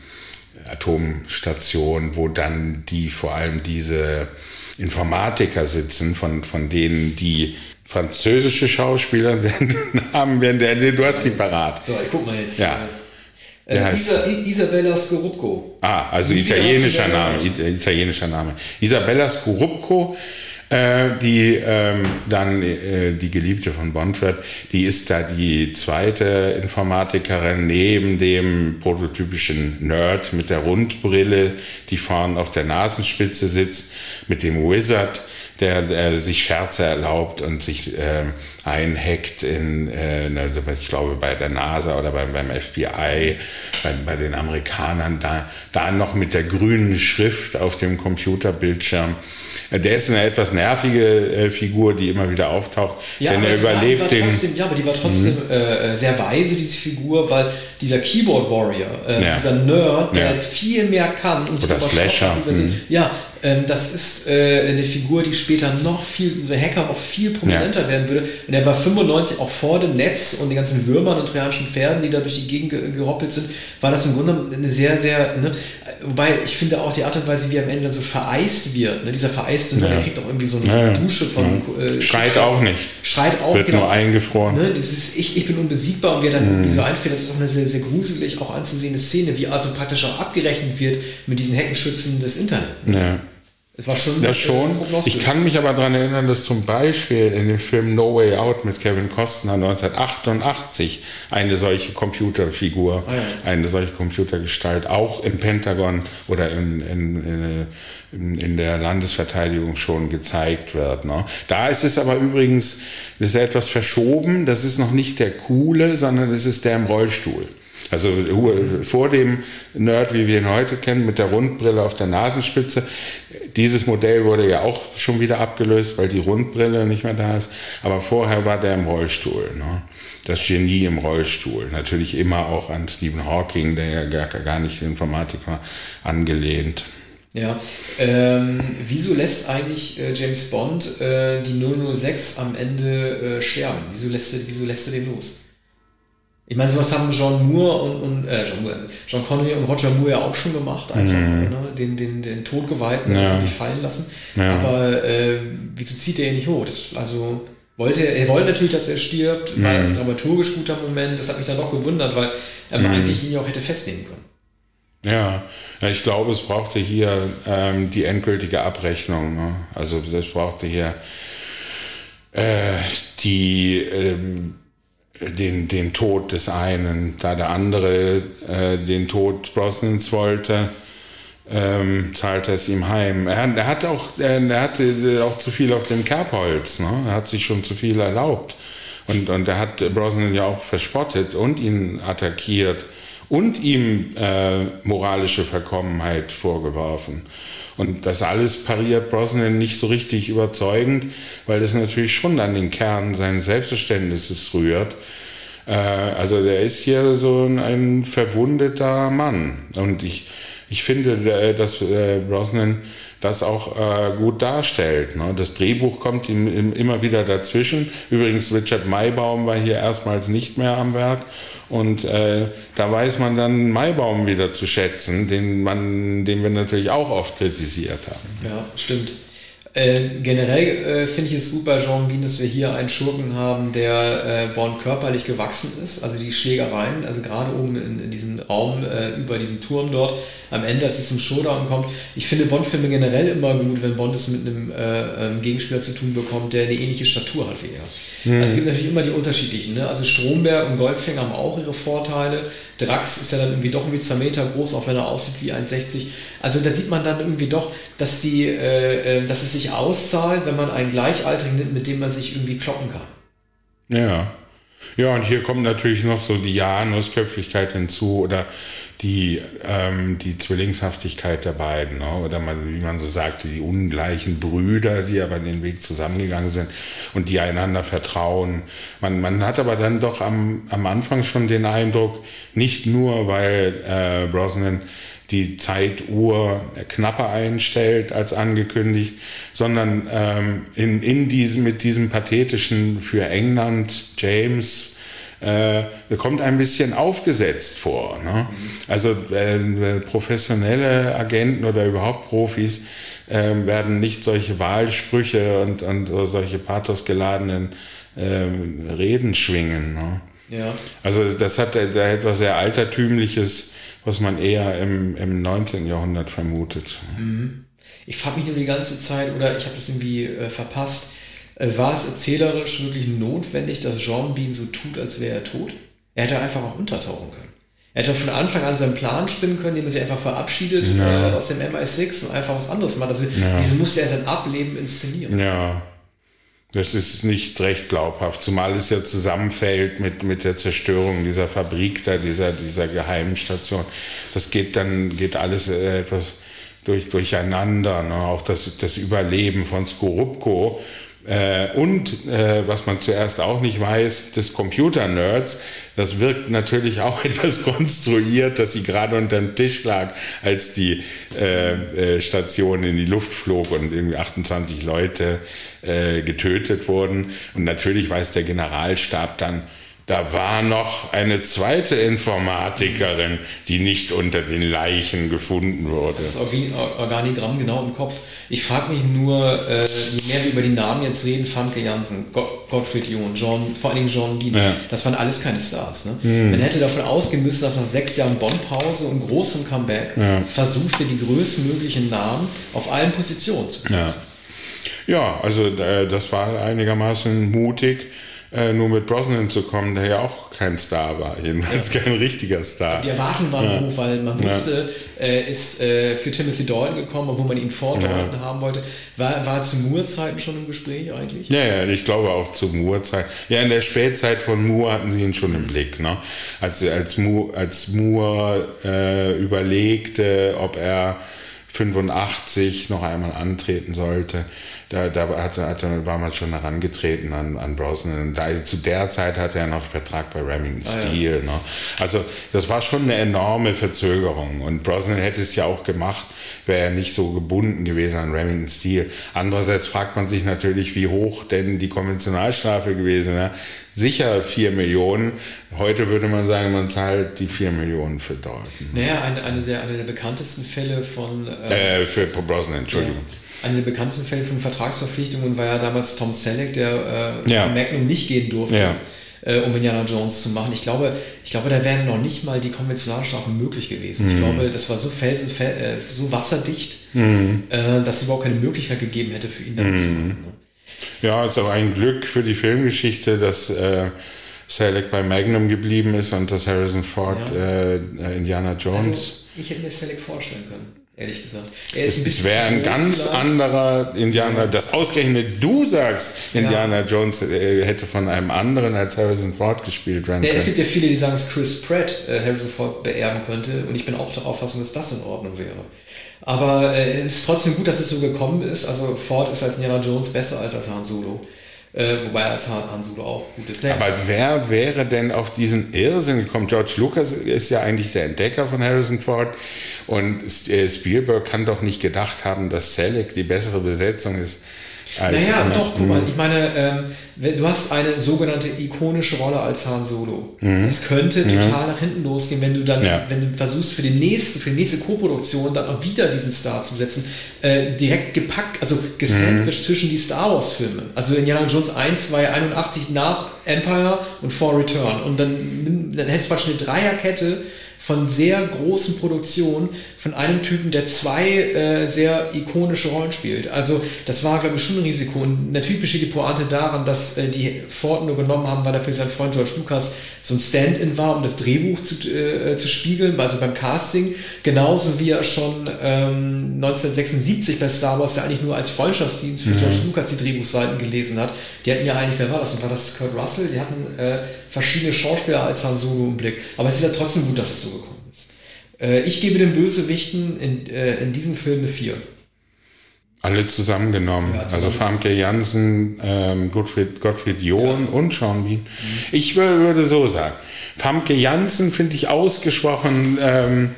Atomstation, wo dann die vor allem diese Informatiker sitzen, von, von denen die französische Schauspieler haben werden. Du hast die parat. So, ich guck mal jetzt. Ja. Äh, Isa, Isabella Scorupco. Ah, also italienischer Name, italienischer Name. Isabella Scorupco, äh, die ähm, dann äh, die Geliebte von Bond wird, die ist da die zweite Informatikerin neben dem prototypischen Nerd mit der Rundbrille, die vorne auf der Nasenspitze sitzt, mit dem Wizard der, der sich Scherze erlaubt und sich äh, einhackt in, äh, ne, ich glaube, bei der NASA oder beim, beim FBI, bei, bei den Amerikanern, da, da noch mit der grünen Schrift auf dem Computerbildschirm. Äh, der ist eine etwas nervige äh, Figur, die immer wieder auftaucht, ja, denn er überlebt den. Trotzdem, ja, aber die war trotzdem mhm. äh, sehr weise, diese Figur, weil dieser Keyboard Warrior, äh, ja. dieser Nerd, der ja. viel mehr kann und Oder Slasher. Mhm. Ja, ähm, das ist äh, eine Figur, die später noch viel, der Hacker noch viel prominenter werden würde. Und er war 95 auch vor dem Netz und den ganzen Würmern und trojanischen Pferden, die da durch die Gegend geroppelt sind, war das im Grunde eine sehr, sehr, ne? wobei ich finde auch die Art und Weise, wie er am Ende dann so vereist wird, ne? dieser vereiste, ne? der kriegt auch irgendwie so eine ja. Dusche von... Äh, Schreit auch nicht. Schreit auch, Wird genau. nur eingefroren. Ne? Dieses ich, ich bin unbesiegbar und wie er dann mhm. irgendwie so einfällt, das ist auch eine sehr, sehr gruselig auch anzusehende Szene, wie also praktisch auch abgerechnet wird mit diesen Heckenschützen des Internets. Ja. Das war schon. Ja, schon. Ich kann mich aber daran erinnern, dass zum Beispiel in dem Film No Way Out mit Kevin Costner 1988 eine solche Computerfigur, ah, ja. eine solche Computergestalt auch im Pentagon oder in, in, in, in der Landesverteidigung schon gezeigt wird. Ne? Da ist es aber übrigens, das ist etwas verschoben, das ist noch nicht der coole, sondern es ist der im Rollstuhl. Also vor dem Nerd, wie wir ihn heute kennen, mit der Rundbrille auf der Nasenspitze. Dieses Modell wurde ja auch schon wieder abgelöst, weil die Rundbrille nicht mehr da ist. Aber vorher war der im Rollstuhl. Ne? Das Genie im Rollstuhl. Natürlich immer auch an Stephen Hawking, der ja gar, gar nicht Informatiker angelehnt. Ja, ähm, wieso lässt eigentlich äh, James Bond äh, die 006 am Ende äh, sterben? Wieso lässt, wieso lässt er den los? Ich meine, sowas haben John Moore und, und äh, John, Moore, John Connery und Roger Moore ja auch schon gemacht, einfach mhm. ne? den, den, den Todgeweihten ja. nicht fallen lassen. Ja. Aber äh, wieso zieht er ihn nicht hoch? Das, also wollte er wollte natürlich, dass er stirbt, mhm. war das dramaturgisch guter Moment. Das hat mich dann doch gewundert, weil er mhm. eigentlich ihn ja auch hätte festnehmen können. Ja, ich glaube, es brauchte hier ähm, die endgültige Abrechnung. Ne? Also es brauchte hier äh, die ähm, den, den Tod des einen, da der andere äh, den Tod Brosnans wollte, ähm, zahlte es ihm heim. Er, er, hat auch, er, er hatte auch zu viel auf dem Kerbholz, ne? er hat sich schon zu viel erlaubt. Und, und er hat Brosnan ja auch verspottet und ihn attackiert und ihm äh, moralische Verkommenheit vorgeworfen. Und das alles pariert Brosnan nicht so richtig überzeugend, weil das natürlich schon an den Kern seines Selbstverständnisses rührt. Äh, also der ist hier so ein verwundeter Mann. Und ich, ich finde, äh, dass äh, Brosnan das auch äh, gut darstellt. Ne? Das Drehbuch kommt ihm immer wieder dazwischen. Übrigens, Richard Maybaum war hier erstmals nicht mehr am Werk. Und äh, da weiß man dann Maibaum wieder zu schätzen, den, man, den wir natürlich auch oft kritisiert haben. Ja, stimmt. Äh, generell äh, finde ich es gut bei Jean Bean, dass wir hier einen Schurken haben, der äh, Bond körperlich gewachsen ist. Also die Schlägereien, also gerade oben in, in diesem Raum äh, über diesem Turm dort, am Ende, als es zum Showdown kommt. Ich finde Bond-Filme generell immer gut, wenn Bond es mit einem äh, ähm, Gegenspieler zu tun bekommt, der eine ähnliche Statur hat wie er. Mhm. Also es gibt natürlich immer die unterschiedlichen. Ne? Also Stromberg und Goldfinger haben auch ihre Vorteile. Drax ist ja dann irgendwie doch irgendwie zwei Meter groß, auch wenn er aussieht wie 1,60. Also da sieht man dann irgendwie doch, dass, die, dass es sich auszahlt, wenn man einen Gleichaltrigen nimmt, mit dem man sich irgendwie kloppen kann. Ja. Ja, und hier kommt natürlich noch so die Janusköpfigkeit hinzu oder die, ähm, die Zwillingshaftigkeit der beiden, ne? oder man, wie man so sagte, die ungleichen Brüder, die aber den Weg zusammengegangen sind und die einander vertrauen. Man, man hat aber dann doch am, am Anfang schon den Eindruck, nicht nur, weil äh, Brosnan die Zeituhr knapper einstellt als angekündigt, sondern ähm, in, in diesem, mit diesem pathetischen für England James äh, kommt ein bisschen aufgesetzt vor. Ne? Also äh, professionelle Agenten oder überhaupt Profis äh, werden nicht solche Wahlsprüche und, und solche pathosgeladenen äh, Reden schwingen. Ne? Ja. Also das hat da etwas sehr Altertümliches, was man eher im, im 19. Jahrhundert vermutet. Mhm. Ich frage mich nur die ganze Zeit, oder ich habe das irgendwie äh, verpasst, äh, war es erzählerisch wirklich notwendig, dass Jean Bean so tut, als wäre er tot? Er hätte einfach auch untertauchen können. Er hätte von Anfang an seinen Plan spinnen können, indem er sich einfach verabschiedet ja. äh, aus dem MI6 und einfach was anderes macht. Also, ja. wieso musste er sein Ableben inszenieren? Ja. Das ist nicht recht glaubhaft, zumal es ja zusammenfällt mit, mit der Zerstörung dieser Fabrik da, dieser, dieser geheimen Station. Das geht dann, geht alles äh, etwas durch, durcheinander. Ne? Auch das, das Überleben von Skorupko äh, und äh, was man zuerst auch nicht weiß, des Computer-Nerds, das wirkt natürlich auch etwas konstruiert, dass sie gerade unter dem Tisch lag, als die äh, äh, Station in die Luft flog und irgendwie 28 Leute äh, getötet wurden. Und natürlich weiß der Generalstab dann, da war noch eine zweite Informatikerin, die nicht unter den Leichen gefunden wurde. Das Organigramm genau im Kopf. Ich frage mich nur, äh, je mehr wir über die Namen jetzt reden, Famke Jansen, Gottfried John, John, vor allen Dingen John Bean, ja. das waren alles keine Stars. Ne? Mhm. Man hätte davon ausgehen müssen, dass nach sechs Jahren Bonn-Pause und großem Comeback ja. versucht die größtmöglichen Namen auf allen Positionen zu setzen. Ja. ja, also äh, das war einigermaßen mutig äh, nur mit Brosnan zu kommen, der ja auch kein Star war, jedenfalls ja. kein richtiger Star. Die Erwartungen waren ja. hoch, weil man wusste, ja. äh, ist äh, für Timothy Dalton gekommen, obwohl man ihn vor Dalton haben wollte. War, war zu Moore-Zeiten schon im Gespräch eigentlich? Ja, ja, ich glaube auch zu Moore-Zeiten. Ja, in der Spätzeit von Moore hatten sie ihn schon im Blick. Ne? Als, als Moore, als Moore äh, überlegte, ob er 85 noch einmal antreten sollte, da, da hatte, hatte, war man schon herangetreten an, an Brosnan. Da, zu der Zeit hatte er noch Vertrag bei Remington ah, Steel. Ja. Ne? Also das war schon eine enorme Verzögerung. Und Brosnan hätte es ja auch gemacht, wäre er nicht so gebunden gewesen an Remington Steel. Andererseits fragt man sich natürlich, wie hoch denn die Konventionalstrafe gewesen wäre. Sicher 4 Millionen. Heute würde man sagen, man zahlt die 4 Millionen für Dalton. Naja, eine, eine, sehr, eine der bekanntesten Fälle von... Äh, äh, für Brosnan, Entschuldigung. Ja einer der bekanntesten Fälle von Vertragsverpflichtungen war ja damals Tom Selleck, der äh, ja. Magnum nicht gehen durfte. Ja. Äh, um Indiana Jones zu machen. Ich glaube, ich glaube, da wären noch nicht mal die Konventionalstrafen möglich gewesen. Mhm. Ich glaube, das war so felsen, äh, so wasserdicht, mhm. äh, dass es überhaupt keine Möglichkeit gegeben hätte, für ihn damit mhm. zu machen. Ne? Ja, es ist auch ein Glück für die Filmgeschichte, dass äh, Selleck bei Magnum geblieben ist und dass Harrison Ford ja. Äh, Indiana Jones. Also, ich hätte mir Selleck vorstellen können ehrlich gesagt. Er ist es wäre ein ganz vielleicht. anderer Indianer. Ja. Das ausgerechnet du sagst, Indiana ja. Jones äh, hätte von einem anderen als Harrison Ford gespielt werden ja, können. Es gibt ja viele, die sagen, dass Chris Pratt äh, Harrison Ford beerben könnte. Und ich bin auch der Auffassung, dass das in Ordnung wäre. Aber äh, es ist trotzdem gut, dass es so gekommen ist. Also Ford ist als Indiana Jones besser als als Han Solo. Äh, wobei als Han Solo auch gut ist. Aber wer wäre denn auf diesen Irrsinn gekommen? George Lucas ist ja eigentlich der Entdecker von Harrison Ford. Und äh, Spielberg kann doch nicht gedacht haben, dass Selleck die bessere Besetzung ist. Naja, doch, guck mal, ich meine, ähm, du hast eine sogenannte ikonische Rolle als Han Solo. Mhm. Das könnte total ja. nach hinten losgehen, wenn du dann, ja. wenn du versuchst für den nächsten, für die nächste Co-Produktion dann auch wieder diesen Star zu setzen, äh, direkt gepackt, also gesandwiched mhm. zwischen die Star Wars Filme. Also Indiana Jones 1 war ja 81 nach Empire und vor Return. Und dann, dann hättest du fast eine Dreierkette von sehr großen Produktionen von einem Typen, der zwei äh, sehr ikonische Rollen spielt. Also das war, glaube ich, schon ein Risiko. Und natürlich besteht die Pointe daran, dass äh, die Ford nur genommen haben, weil er für seinen Freund George Lucas so ein Stand-in war, um das Drehbuch zu, äh, zu spiegeln, also beim Casting. Genauso wie er schon ähm, 1976 bei Star Wars ja eigentlich nur als Freundschaftsdienst für mhm. George Lucas die Drehbuchseiten gelesen hat. Die hatten ja eigentlich, wer war das? Und war das Kurt Russell? Die hatten äh, verschiedene Schauspieler als Han Solo im Blick. Aber es ist ja trotzdem gut, dass es so gekommen ist. Äh, ich gebe den Bösewichten in, äh, in diesem Film eine 4. Alle zusammengenommen. Ja, zusammen. Also Famke Jansen, ähm, Gottfried, Gottfried John ja. und Sean Bean. Mhm. Ich würde so sagen, Famke Jansen finde ich ausgesprochen ähm,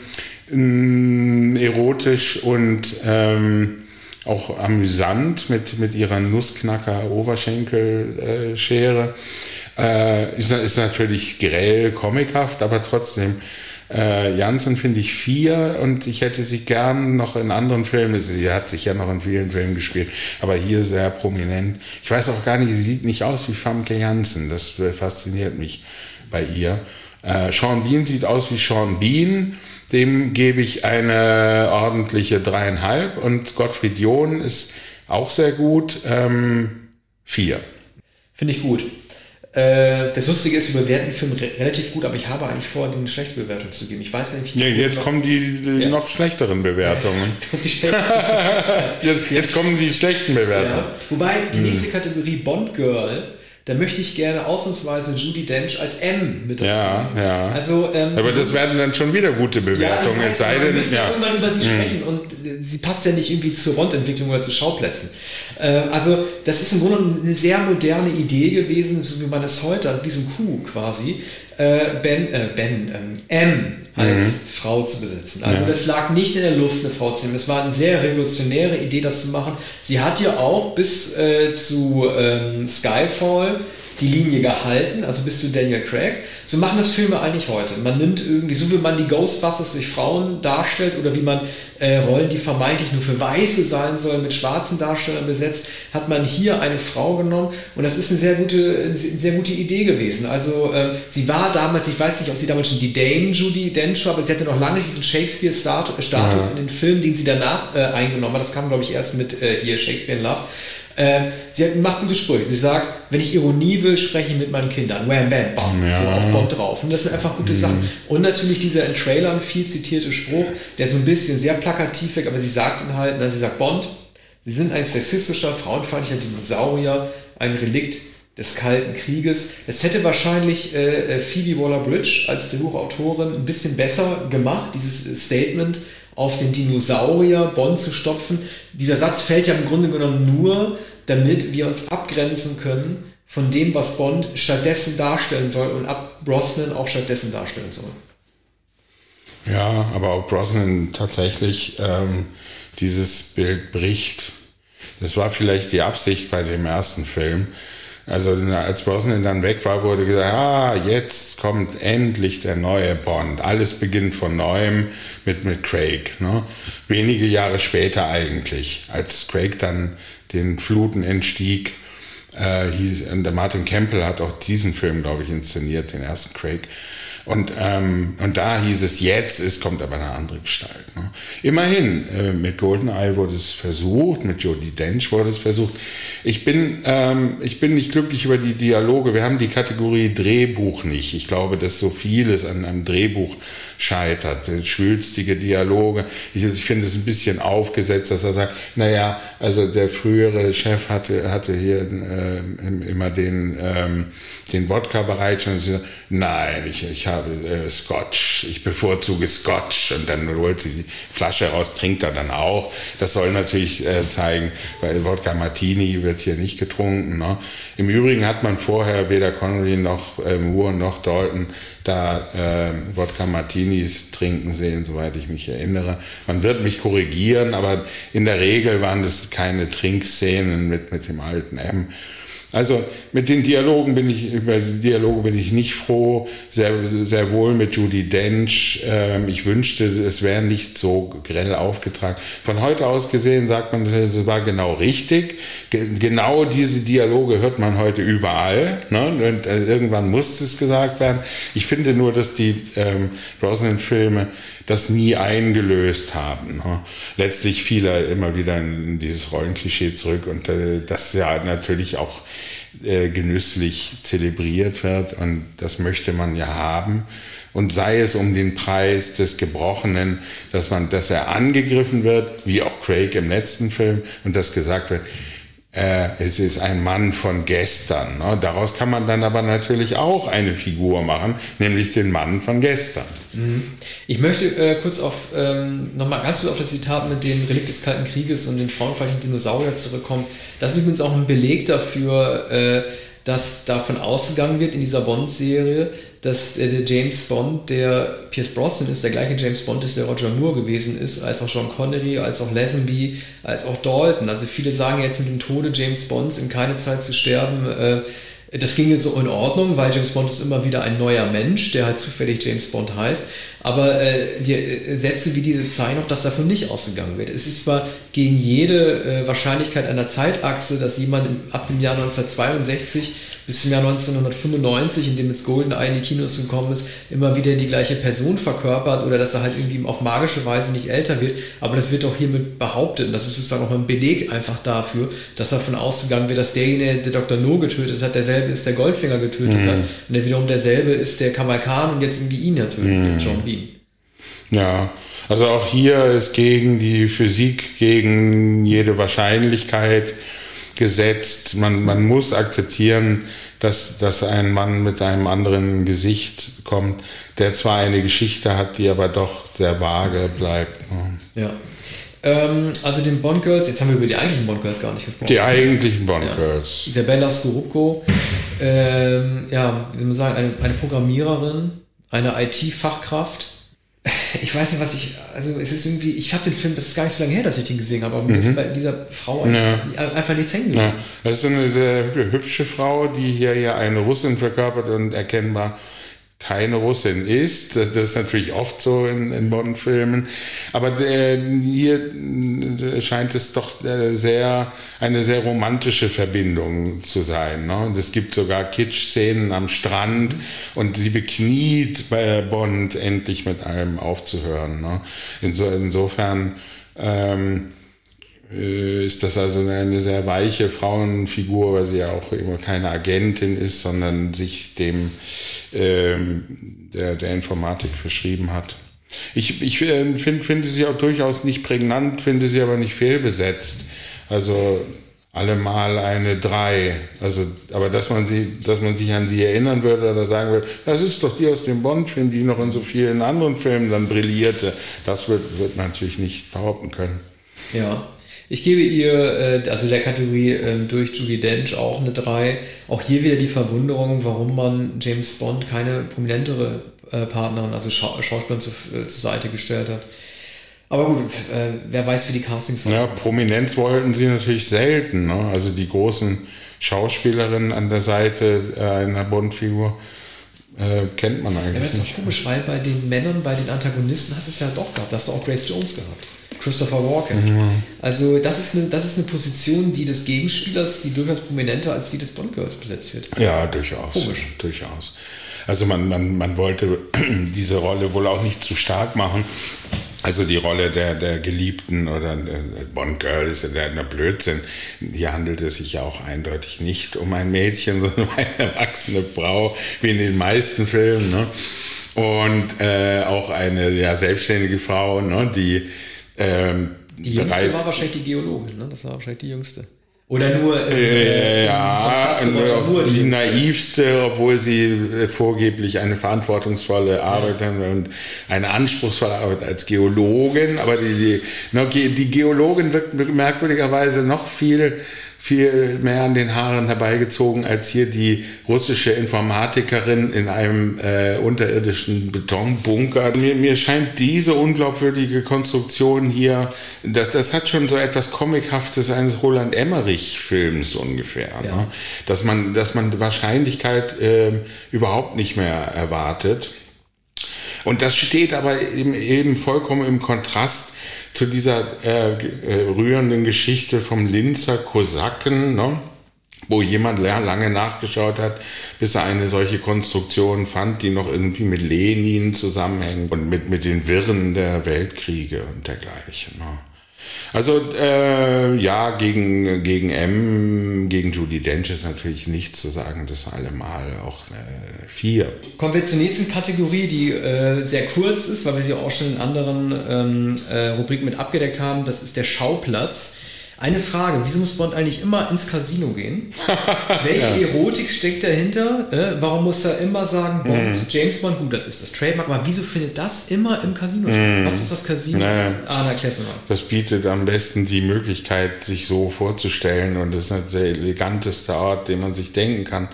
erotisch und ähm, auch amüsant mit, mit ihrer Nussknacker-Oberschenkelschere. Äh, ist, ist natürlich grell, comichaft, aber trotzdem. Äh, Janssen finde ich vier und ich hätte sie gern noch in anderen Filmen. Sie hat sich ja noch in vielen Filmen gespielt, aber hier sehr prominent. Ich weiß auch gar nicht, sie sieht nicht aus wie Famke Janssen. Das fasziniert mich bei ihr. Äh, Sean Bean sieht aus wie Sean Bean. Dem gebe ich eine ordentliche dreieinhalb und Gottfried John ist auch sehr gut. Ähm, vier. Finde ich gut. Äh, das Lustige ist, wir bewerten den Film re relativ gut, aber ich habe eigentlich vor, eine schlechte Bewertung zu geben. Ich weiß nicht. Ja, jetzt noch, kommen die, die ja. noch schlechteren Bewertungen. jetzt, jetzt, kommen die schlechten Bewertungen. Ja. Wobei die hm. nächste Kategorie Bond Girl da möchte ich gerne ausnahmsweise Judy Dench als M mit dazu. Ja, ja. Also, ähm, Aber das werden dann schon wieder gute Bewertungen, ja, es sei denn. Wir ja. irgendwann über sie hm. sprechen und sie passt ja nicht irgendwie zur Rondentwicklung oder zu Schauplätzen. Äh, also, das ist im Grunde eine sehr moderne Idee gewesen, so wie man es heute hat, wie so ein Kuh quasi. Äh, ben, äh, Ben, ähm, M als mhm. Frau zu besetzen. Also ja. das lag nicht in der Luft, eine Frau zu nehmen. Es war eine sehr revolutionäre Idee, das zu machen. Sie hat ja auch bis äh, zu ähm, Skyfall die Linie gehalten, also bis zu Daniel Craig. So machen das Filme eigentlich heute. Man nimmt irgendwie, so wie man die Ghostbusters durch Frauen darstellt oder wie man äh, Rollen, die vermeintlich nur für Weiße sein sollen, mit schwarzen Darstellern besetzt, hat man hier eine Frau genommen und das ist eine sehr gute, eine sehr gute Idee gewesen. Also äh, sie war damals, ich weiß nicht, ob sie damals schon die Dame Judy Dench war, aber sie hatte noch lange diesen Shakespeare-Status ja. in den Filmen, den sie danach äh, eingenommen hat. Das kam, glaube ich, erst mit äh, hier Shakespeare in Love. Äh, sie hat, macht gute Sprüche. Sie sagt, wenn ich Ironie will, spreche ich mit meinen Kindern. Wham, bam, bam. Ja. So auf Bond drauf. Und das sind einfach gute mhm. Sachen. Und natürlich dieser in Trailern viel zitierte Spruch, der so ein bisschen sehr plakativ wirkt, aber sie sagt ihn halt, sie sagt, Bond, Sie sind ein sexistischer, frauenfeindlicher Dinosaurier, ein Relikt des Kalten Krieges. Es hätte wahrscheinlich äh, äh Phoebe Waller-Bridge als Drehbuchautorin ein bisschen besser gemacht, dieses Statement auf den Dinosaurier Bond zu stopfen. Dieser Satz fällt ja im Grunde genommen nur, damit wir uns abgrenzen können von dem, was Bond stattdessen darstellen soll und ab Brosnan auch stattdessen darstellen soll. Ja, aber ob Brosnan tatsächlich ähm, dieses Bild bricht, das war vielleicht die Absicht bei dem ersten Film. Also als Brosnan dann weg war, wurde gesagt, ah, jetzt kommt endlich der neue Bond. Alles beginnt von neuem mit, mit Craig. Ne? Wenige Jahre später eigentlich, als Craig dann den Fluten entstieg, äh, hieß, der Martin Campbell hat auch diesen Film, glaube ich, inszeniert, den ersten Craig. Und, ähm, und da hieß es, jetzt ist, kommt aber eine andere Gestalt. Ne? Immerhin, äh, mit Goldeneye wurde es versucht, mit Jodie Dench wurde es versucht. Ich bin, ähm, ich bin nicht glücklich über die Dialoge. Wir haben die Kategorie Drehbuch nicht. Ich glaube, dass so vieles an einem Drehbuch scheitert. Schwülstige Dialoge. Ich, ich finde es ein bisschen aufgesetzt, dass er sagt, naja, also der frühere Chef hatte, hatte hier äh, immer den, ähm, den Wodka bereit. Und sie sagt, nein, ich, ich habe äh, Scotch. Ich bevorzuge Scotch. Und dann holt sie die Flasche raus, trinkt er dann auch. Das soll natürlich äh, zeigen, weil Wodka Martini wird hier nicht getrunken. Ne? Im Übrigen hat man vorher weder Connery noch äh, Moore noch Dalton da äh, Wodka Martinis trinken sehen, soweit ich mich erinnere. Man wird mich korrigieren, aber in der Regel waren das keine Trinkszenen mit, mit dem alten M. Also mit den Dialogen bin ich, über die Dialoge bin ich nicht froh, sehr, sehr wohl mit Judy Dench. Ähm, ich wünschte, es wäre nicht so grell aufgetragen. Von heute aus gesehen sagt man, es war genau richtig. genau diese Dialoge hört man heute überall. Ne? Und äh, irgendwann muss es gesagt werden. Ich finde nur, dass die ähm, Brosnan-Filme das nie eingelöst haben. Ne? Letztlich fiel er immer wieder in dieses Rollenklischee zurück und äh, das ja natürlich auch äh, genüsslich zelebriert wird und das möchte man ja haben. Und sei es um den Preis des Gebrochenen, dass man, dass er angegriffen wird, wie auch Craig im letzten Film, und dass gesagt wird, äh, es ist ein Mann von gestern. Ne? Daraus kann man dann aber natürlich auch eine Figur machen, nämlich den Mann von gestern. Mhm. Ich möchte äh, kurz auf ähm, nochmal ganz kurz auf das Zitat mit dem Relikt des Kalten Krieges und den frauenfeindlichen Dinosaurier zurückkommen. Das ist übrigens auch ein Beleg dafür, äh, dass davon ausgegangen wird in dieser Bond-Serie, dass äh, der James Bond, der Pierce Brosnan ist, der gleiche James Bond ist, der Roger Moore gewesen ist, als auch Sean Connery, als auch Lazenby, als auch Dalton. Also viele sagen jetzt mit dem Tode James Bonds in keine Zeit zu sterben, äh, das ginge so in Ordnung, weil James Bond ist immer wieder ein neuer Mensch, der halt zufällig James Bond heißt. Aber äh, die äh, Sätze wie diese zeigen auch, dass davon nicht ausgegangen wird. Es ist zwar gegen jede äh, Wahrscheinlichkeit einer Zeitachse, dass jemand im, ab dem Jahr 1962 bis zum Jahr 1995, in dem jetzt GoldenEye in die Kinos gekommen ist, immer wieder die gleiche Person verkörpert oder dass er halt irgendwie auf magische Weise nicht älter wird. Aber das wird auch hiermit behauptet und das ist sozusagen auch ein Beleg einfach dafür, dass davon ausgegangen wird, dass derjenige, der Dr. No getötet hat, derselbe ist, der Goldfinger getötet mhm. hat und der wiederum derselbe ist, der Kamal Khan und jetzt irgendwie ihn ja tötet, mhm. John Bean. Ja, also auch hier ist gegen die Physik, gegen jede Wahrscheinlichkeit gesetzt. Man, man muss akzeptieren, dass, dass ein Mann mit einem anderen Gesicht kommt, der zwar eine Geschichte hat, die aber doch sehr vage bleibt. Ja. Ähm, also den Bond Girls, jetzt haben wir über die eigentlichen Bond Girls gar nicht gesprochen. Die eigentlichen Bond ja. Girls. Isabella Skorupko, ähm, ja, wie soll man sagen, eine, eine Programmiererin, eine IT-Fachkraft, ich weiß nicht, was ich, also es ist irgendwie, ich habe den Film, das ist gar nicht so lange her, dass ich den gesehen habe, aber mir ist mhm. bei dieser Frau ja. einfach nichts hängen ja. Das ist eine sehr hübsche Frau, die hier ja eine Russin verkörpert und erkennbar keine Russin ist. Das, das ist natürlich oft so in, in Bond-Filmen. Aber der, hier scheint es doch äh, sehr, eine sehr romantische Verbindung zu sein. Ne? Und es gibt sogar Kitsch-Szenen am Strand und sie bekniet bei Bond endlich mit allem aufzuhören. Ne? Inso, insofern ähm, äh, ist das also eine sehr weiche Frauenfigur, weil sie ja auch immer keine Agentin ist, sondern sich dem ähm, der, der Informatik verschrieben hat. Ich, ich äh, find, finde sie auch durchaus nicht prägnant, finde sie aber nicht fehlbesetzt. Also allemal eine drei. Also, aber dass man sie, dass man sich an sie erinnern würde oder sagen würde, das ist doch die aus dem Bond-Film, die noch in so vielen anderen Filmen dann brillierte, das wird, wird man natürlich nicht behaupten können. Ja. Ich gebe ihr, äh, also der Kategorie ähm, durch Julie Dench auch eine 3. Auch hier wieder die Verwunderung, warum man James Bond keine prominentere äh, Partnerin, also Schauspielerin zur, äh, zur Seite gestellt hat. Aber gut, wer weiß, wie die Castings waren. Ja, Prominenz wollten sie natürlich selten. Ne? Also die großen Schauspielerinnen an der Seite einer Bond-Figur äh, kennt man eigentlich. Ja, das ist doch komisch, weil bei den Männern, bei den Antagonisten hast du es ja doch gehabt. Da hast du auch Grace Jones gehabt. Christopher Walken. Mhm. Also das ist, eine, das ist eine Position, die des Gegenspielers, die durchaus prominenter als die des Bond-Girls besetzt wird. Ja, durchaus. Komisch. Durchaus. Also man, man, man wollte diese Rolle wohl auch nicht zu stark machen. Also die Rolle der, der Geliebten oder Bond Girl ist ja der Blödsinn. Hier handelt es sich ja auch eindeutig nicht um ein Mädchen, sondern um eine erwachsene Frau, wie in den meisten Filmen. Ne? Und äh, auch eine ja, selbstständige Frau, ne? die ähm, die jüngste war wahrscheinlich die Geologin, ne? Das war wahrscheinlich die jüngste. Oder nur äh, äh, ja, nur die, die naivste, obwohl sie äh, vorgeblich eine verantwortungsvolle Arbeit ja. und eine anspruchsvolle Arbeit als Geologin, aber die, die, die Geologin wirkt merkwürdigerweise noch viel viel mehr an den Haaren herbeigezogen als hier die russische Informatikerin in einem äh, unterirdischen Betonbunker. Mir, mir scheint diese unglaubwürdige Konstruktion hier, das, das hat schon so etwas Comichaftes eines Roland Emmerich-Films ungefähr. Ja. Ne? Dass, man, dass man Wahrscheinlichkeit äh, überhaupt nicht mehr erwartet. Und das steht aber eben, eben vollkommen im Kontrast zu dieser äh, äh, rührenden Geschichte vom Linzer Kosaken, ne? wo jemand lange nachgeschaut hat, bis er eine solche Konstruktion fand, die noch irgendwie mit Lenin zusammenhängt und mit, mit den Wirren der Weltkriege und dergleichen. Ne? Also äh, ja, gegen, gegen M, gegen Judy Dench ist natürlich nichts zu sagen, das allemal auch äh, vier. Kommen wir zur nächsten Kategorie, die äh, sehr kurz ist, weil wir sie auch schon in anderen ähm, äh, Rubriken mit abgedeckt haben. Das ist der Schauplatz. Eine Frage, wieso muss Bond eigentlich immer ins Casino gehen? Welche ja. Erotik steckt dahinter? Äh, warum muss er immer sagen, Bond, mm. James Bond, gut, das ist das Trademark, aber wieso findet das immer im Casino mm. statt? Was ist das Casino? Naja, ah, na, erklär's mir mal. Das bietet am besten die Möglichkeit, sich so vorzustellen und das ist der eleganteste Ort, den man sich denken kann.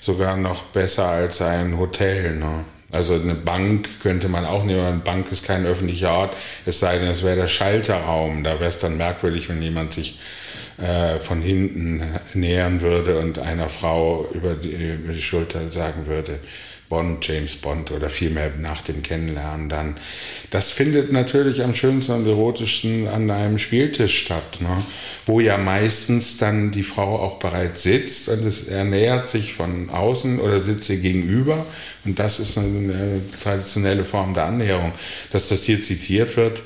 Sogar noch besser als ein Hotel. Ne? Also eine Bank könnte man auch nehmen, eine Bank ist kein öffentlicher Ort, es sei denn, es wäre der Schalterraum. Da wäre es dann merkwürdig, wenn jemand sich äh, von hinten nähern würde und einer Frau über die, über die Schulter sagen würde, Bond, James Bond oder vielmehr nach dem Kennenlernen dann. Das findet natürlich am schönsten und erotischsten an einem Spieltisch statt, ne? wo ja meistens dann die Frau auch bereits sitzt und es, er nähert sich von außen oder sitzt ihr gegenüber und das ist eine, eine traditionelle Form der Annäherung. Dass das hier zitiert wird,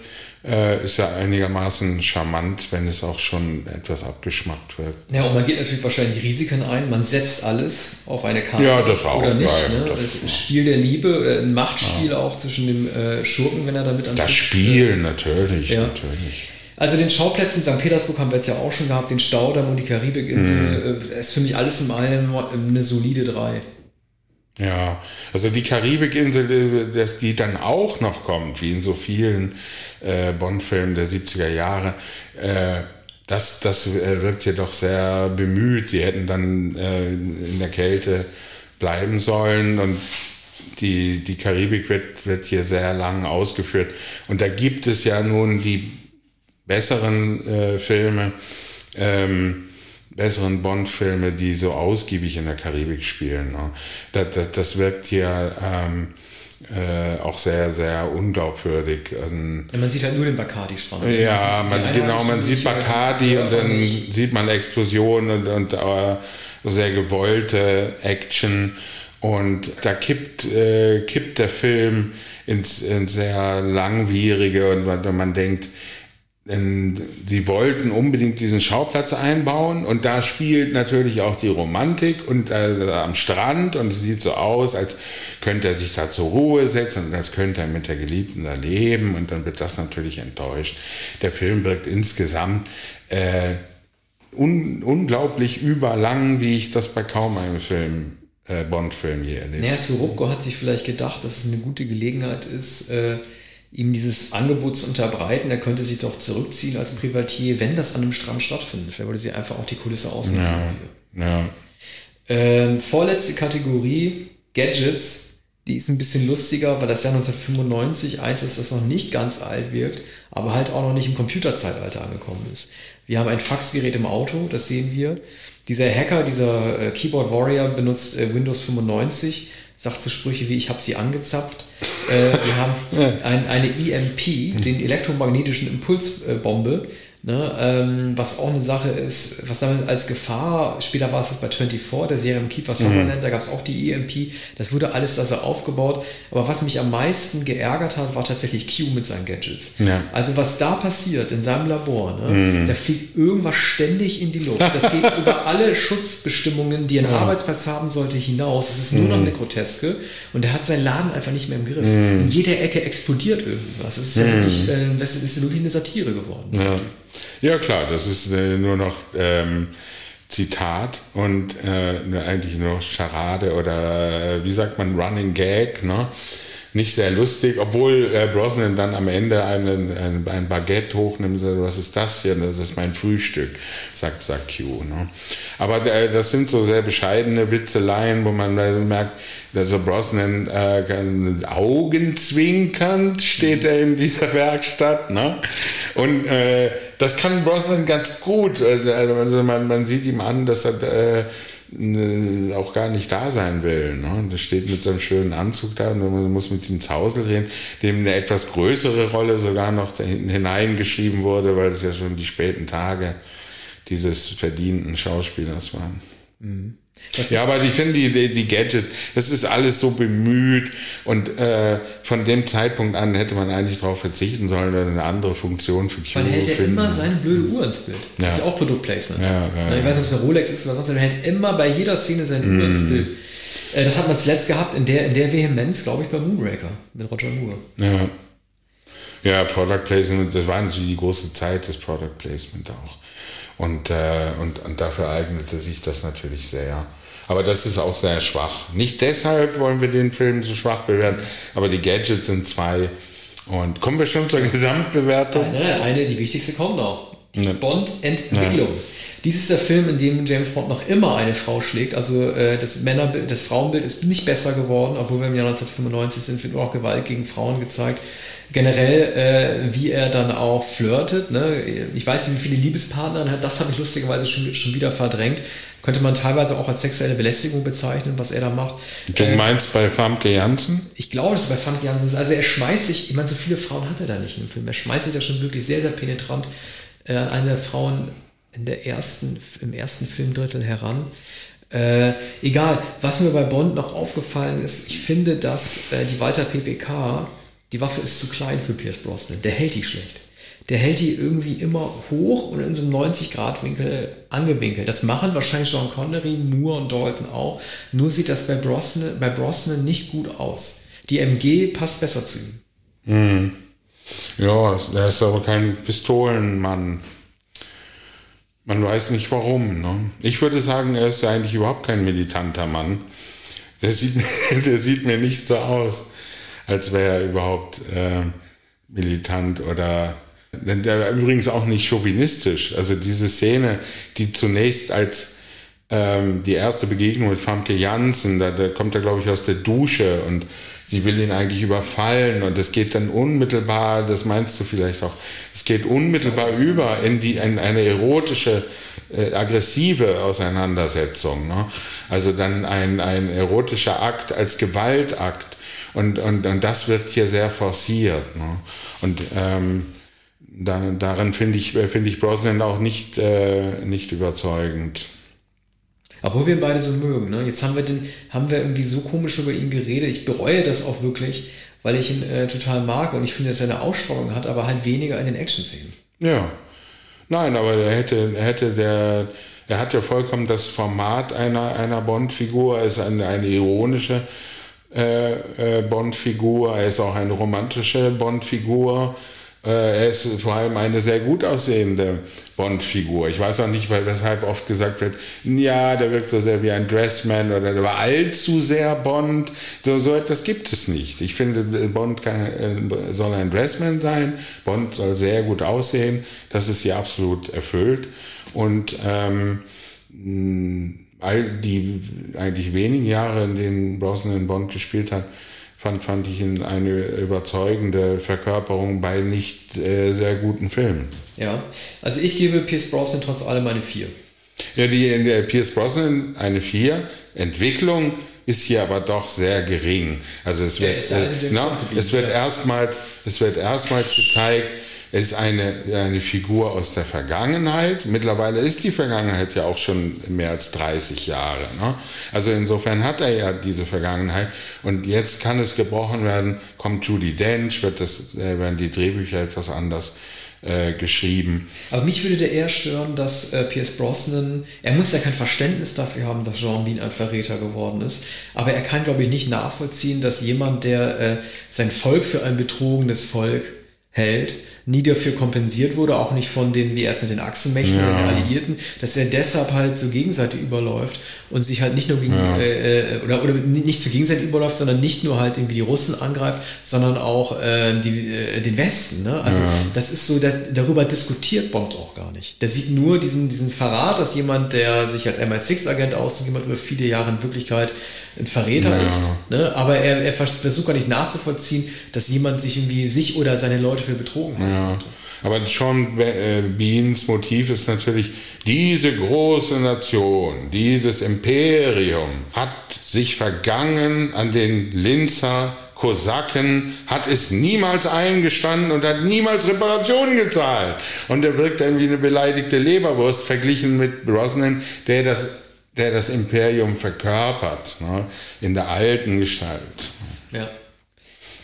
äh, ist ja einigermaßen charmant, wenn es auch schon etwas abgeschmackt wird. Ja, und man geht natürlich wahrscheinlich Risiken ein. Man setzt alles auf eine Karte. Ja, das auch. Oder nicht. Ja, ne? das, das Spiel der Liebe, ein Machtspiel ja. auch zwischen dem äh, Schurken, wenn er damit an Das Spiel, ist. natürlich, ja. natürlich. Also den Schauplätzen St. Petersburg haben wir jetzt ja auch schon gehabt, den Staudamm und die Karibikinsel, mhm. Äh, ist für mich alles in allem eine solide 3. Ja, also die Karibikinsel, dass die dann auch noch kommt, wie in so vielen äh, Bond-Filmen der 70er Jahre, äh, das, das äh, wirkt jedoch sehr bemüht. Sie hätten dann äh, in der Kälte bleiben sollen und die, die Karibik wird, wird hier sehr lang ausgeführt. Und da gibt es ja nun die besseren äh, Filme, ähm, besseren Bond-Filme, die so ausgiebig in der Karibik spielen. Ne? Das, das, das wirkt hier ähm, äh, auch sehr, sehr unglaubwürdig. Ähm, ja, man sieht halt nur den Bacardi-Strand. Ja, man, genau, man sieht Bacardi und dann sieht man Explosionen und, und äh, sehr gewollte Action. Und da kippt, äh, kippt der Film ins, ins sehr langwierige und man, man denkt, denn sie wollten unbedingt diesen Schauplatz einbauen und da spielt natürlich auch die Romantik und äh, am Strand und es sieht so aus, als könnte er sich da zur Ruhe setzen und als könnte er mit der Geliebten da leben und dann wird das natürlich enttäuscht. Der Film wirkt insgesamt äh, un unglaublich überlang, wie ich das bei kaum einem Film äh, Bond-Film je erlebt. Naja, Sirupko hat sich vielleicht gedacht, dass es eine gute Gelegenheit ist, äh, ihm dieses Angebot zu unterbreiten. Er könnte sich doch zurückziehen als Privatier, wenn das an einem Strand stattfindet. Er wollte sie einfach auch die Kulisse ausnutzen. Ja, ja. Ähm, vorletzte Kategorie, Gadgets. Die ist ein bisschen lustiger, weil das Jahr 1995 eins ist, das noch nicht ganz alt wirkt, aber halt auch noch nicht im Computerzeitalter angekommen ist. Wir haben ein Faxgerät im Auto, das sehen wir. Dieser Hacker, dieser äh, Keyboard Warrior benutzt äh, Windows 95 sagt so Sprüche wie ich habe sie angezapft. Äh, wir haben ein, eine EMP, den elektromagnetischen Impulsbombe, Ne, ähm, was auch eine Sache ist, was damit als Gefahr, später war es das bei 24, der Serie im Kiefer Sutherland, mhm. da gab es auch die EMP, das wurde alles also aufgebaut. Aber was mich am meisten geärgert hat, war tatsächlich Q mit seinen Gadgets. Ja. Also was da passiert in seinem Labor, ne, mhm. da fliegt irgendwas ständig in die Luft. Das geht über alle Schutzbestimmungen, die ein ja. Arbeitsplatz haben sollte, hinaus. Es ist nur mhm. noch eine Groteske und er hat seinen Laden einfach nicht mehr im Griff. Mhm. In jeder Ecke explodiert irgendwas. Es ist, ja mhm. wirklich, äh, das ist wirklich eine Satire geworden. Ja. Ja, klar, das ist äh, nur noch ähm, Zitat und äh, eigentlich nur noch Charade oder äh, wie sagt man, Running Gag, ne? Nicht sehr lustig, obwohl äh, Brosnan dann am Ende einen, ein, ein Baguette hochnimmt und sagt, was ist das hier? Das ist mein Frühstück, sagt, sagt Q. Ne? Aber äh, das sind so sehr bescheidene Witzeleien, wo man merkt, also Brosnan äh, augenzwinkernd steht er in dieser Werkstatt. Ne? Und äh, das kann Brosnan ganz gut. Äh, also man, man sieht ihm an, dass er äh, auch gar nicht da sein will. Ne? Das steht mit seinem schönen Anzug da und man muss mit ihm Zausel reden, dem eine etwas größere Rolle sogar noch hineingeschrieben wurde, weil es ja schon die späten Tage dieses verdienten Schauspielers waren. Mhm. Ja, aber ich finde die, die, die, Gadgets, das ist alles so bemüht und äh, von dem Zeitpunkt an hätte man eigentlich darauf verzichten sollen oder eine andere Funktion für Q Man hält ja immer seine blöde Uhr ins Bild. Das ja. ist ja auch Produktplacement. Ja, ja, ich weiß nicht, ob es eine Rolex ist oder sonst, man hält immer bei jeder Szene seine mm. Uhr ins Bild. Äh, das hat man zuletzt gehabt in der, in der Vehemenz, glaube ich, bei Moonraker mit Roger Moore. Ja. Ja, Product Placement, das war natürlich die große Zeit des Product Placement auch. Und, äh, und, und dafür eignete sich das natürlich sehr. Aber das ist auch sehr schwach. Nicht deshalb wollen wir den Film so schwach bewerten, aber die Gadgets sind zwei. Und kommen wir schon zur Gesamtbewertung? Eine, eine die wichtigste kommt noch. Die ne. Bond-Entwicklung. Ja. Dies ist der Film, in dem James Bond noch immer eine Frau schlägt. Also äh, das Männerbild, das Frauenbild ist nicht besser geworden, obwohl wir im Jahr 1995 sind, wird auch Gewalt gegen Frauen gezeigt generell, äh, wie er dann auch flirtet. Ne? Ich weiß nicht, wie viele Liebespartner er hat, das habe ich lustigerweise schon, schon wieder verdrängt. Könnte man teilweise auch als sexuelle Belästigung bezeichnen, was er da macht. Du äh, meinst bei Famke Janssen? Ich glaube, dass es bei Famke Janssen ist. Also er schmeißt sich, ich meine, so viele Frauen hat er da nicht im Film. Er schmeißt sich da schon wirklich sehr, sehr penetrant äh, an eine Frauen in der ersten, im ersten Filmdrittel heran. Äh, egal, was mir bei Bond noch aufgefallen ist, ich finde, dass äh, die Walter PPK die Waffe ist zu klein für Pierce Brosnan. Der hält die schlecht. Der hält die irgendwie immer hoch und in so einem 90-Grad-Winkel angewinkelt. Das machen wahrscheinlich John Connery, Moore und Dalton auch. Nur sieht das bei Brosnan, bei Brosnan nicht gut aus. Die MG passt besser zu ihm. Hm. Ja, er ist aber kein Pistolenmann. Man weiß nicht warum. Ne? Ich würde sagen, er ist ja eigentlich überhaupt kein militanter Mann. Der sieht, der sieht mir nicht so aus als wäre er überhaupt äh, militant oder der übrigens auch nicht chauvinistisch. Also diese Szene, die zunächst als äh, ähm, die erste Begegnung mit Famke Janssen, da, da kommt er, glaube ich, aus der Dusche und sie will ihn eigentlich überfallen und es geht dann unmittelbar, das meinst du vielleicht auch, es geht unmittelbar über in, die, in eine erotische, äh, aggressive Auseinandersetzung. Ne? Also dann ein, ein erotischer Akt als Gewaltakt und, und, und das wird hier sehr forciert. Ne? Und ähm, da, darin finde ich, find ich Brosnan auch nicht, äh, nicht überzeugend. Obwohl wir ihn beide so mögen. Ne? Jetzt haben wir, den, haben wir irgendwie so komisch über ihn geredet. Ich bereue das auch wirklich, weil ich ihn äh, total mag und ich finde, dass er eine Ausstrahlung hat, aber halt weniger in den Action-Szenen. Ja. Nein, aber er hätte, er hätte der, er hat ja vollkommen das Format einer, einer Bond-Figur, er ist eine, eine ironische äh, äh, Bond-Figur, er ist auch eine romantische Bond-Figur. Äh, er ist vor allem eine sehr gut aussehende Bond-Figur. Ich weiß auch nicht, weil weshalb oft gesagt wird, ja, der wirkt so sehr wie ein Dressman oder der war allzu sehr Bond. So, so etwas gibt es nicht. Ich finde, Bond kann, äh, soll ein Dressman sein. Bond soll sehr gut aussehen. Das ist hier absolut erfüllt. Und ähm, all die eigentlich wenigen Jahre, in denen Brosnan Bond gespielt hat, fand, fand ich ihn eine überzeugende Verkörperung bei nicht äh, sehr guten Filmen. Ja, also ich gebe Pierce Brosnan trotz allem eine 4. Ja, die in der Pierce Brosnan eine 4. Entwicklung ist hier aber doch sehr gering. Also es wird, äh, na, es wird erstmals, es wird erstmals gezeigt, ist eine, eine Figur aus der Vergangenheit. Mittlerweile ist die Vergangenheit ja auch schon mehr als 30 Jahre. Ne? Also insofern hat er ja diese Vergangenheit. Und jetzt kann es gebrochen werden, kommt Judy Dench, wird das, äh, werden die Drehbücher etwas anders äh, geschrieben. Aber mich würde der eher stören, dass äh, Pierce Brosnan, er muss ja kein Verständnis dafür haben, dass Jean Bean ein Verräter geworden ist, aber er kann, glaube ich, nicht nachvollziehen, dass jemand, der äh, sein Volk für ein betrogenes Volk hält, nie dafür kompensiert wurde, auch nicht von den, wie erst mit den Achsenmächten ja. den Alliierten, dass er deshalb halt zur Gegenseite überläuft und sich halt nicht nur gegen, ja. äh, oder, oder nicht zur Gegenseite überläuft, sondern nicht nur halt irgendwie die Russen angreift, sondern auch äh, die, äh, den Westen. Ne? Also ja. das ist so, das, darüber diskutiert Bond auch gar nicht. Der sieht nur diesen, diesen Verrat, dass jemand, der sich als MI6-Agent ausgibt, jemand über viele Jahre in Wirklichkeit ein Verräter ist. Ne? Aber er, er versucht gar nicht nachzuvollziehen, dass jemand sich irgendwie sich oder seine Leute für betrogen hat. Ja. Aber äh, Beans Motiv ist natürlich, diese große Nation, dieses Imperium hat sich vergangen an den Linzer Kosaken, hat es niemals eingestanden und hat niemals Reparationen gezahlt. Und er wirkt dann wie eine beleidigte Leberwurst verglichen mit Brosnan, der das, der das Imperium verkörpert, ne, in der alten Gestalt. Ja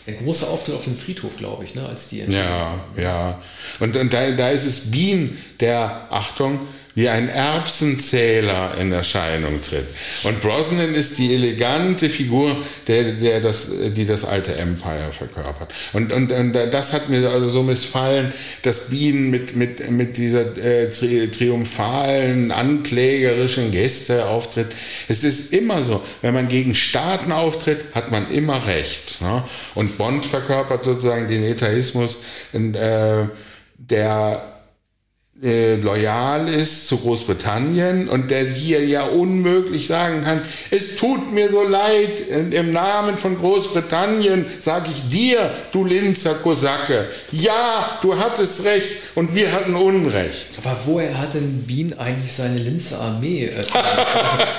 der große Auftritt auf dem Friedhof, glaube ich, ne, als die. Ja, ja. Und, und da, da ist es Bean, der, Achtung, wie ein Erbsenzähler in Erscheinung tritt. Und Brosnan ist die elegante Figur, der, der das, die das alte Empire verkörpert. Und, und, und das hat mir also so missfallen, dass Bean mit, mit, mit dieser äh, triumphalen, anklägerischen Geste auftritt. Es ist immer so, wenn man gegen Staaten auftritt, hat man immer Recht. Ne? Und Bond verkörpert sozusagen den Etaismus, äh, der äh, loyal ist zu Großbritannien und der hier ja unmöglich sagen kann, es tut mir so leid, im Namen von Großbritannien sage ich dir, du Linzer Kosake, ja, du hattest recht und wir hatten Unrecht. Aber woher hat denn Wien eigentlich seine Linzer Armee? also,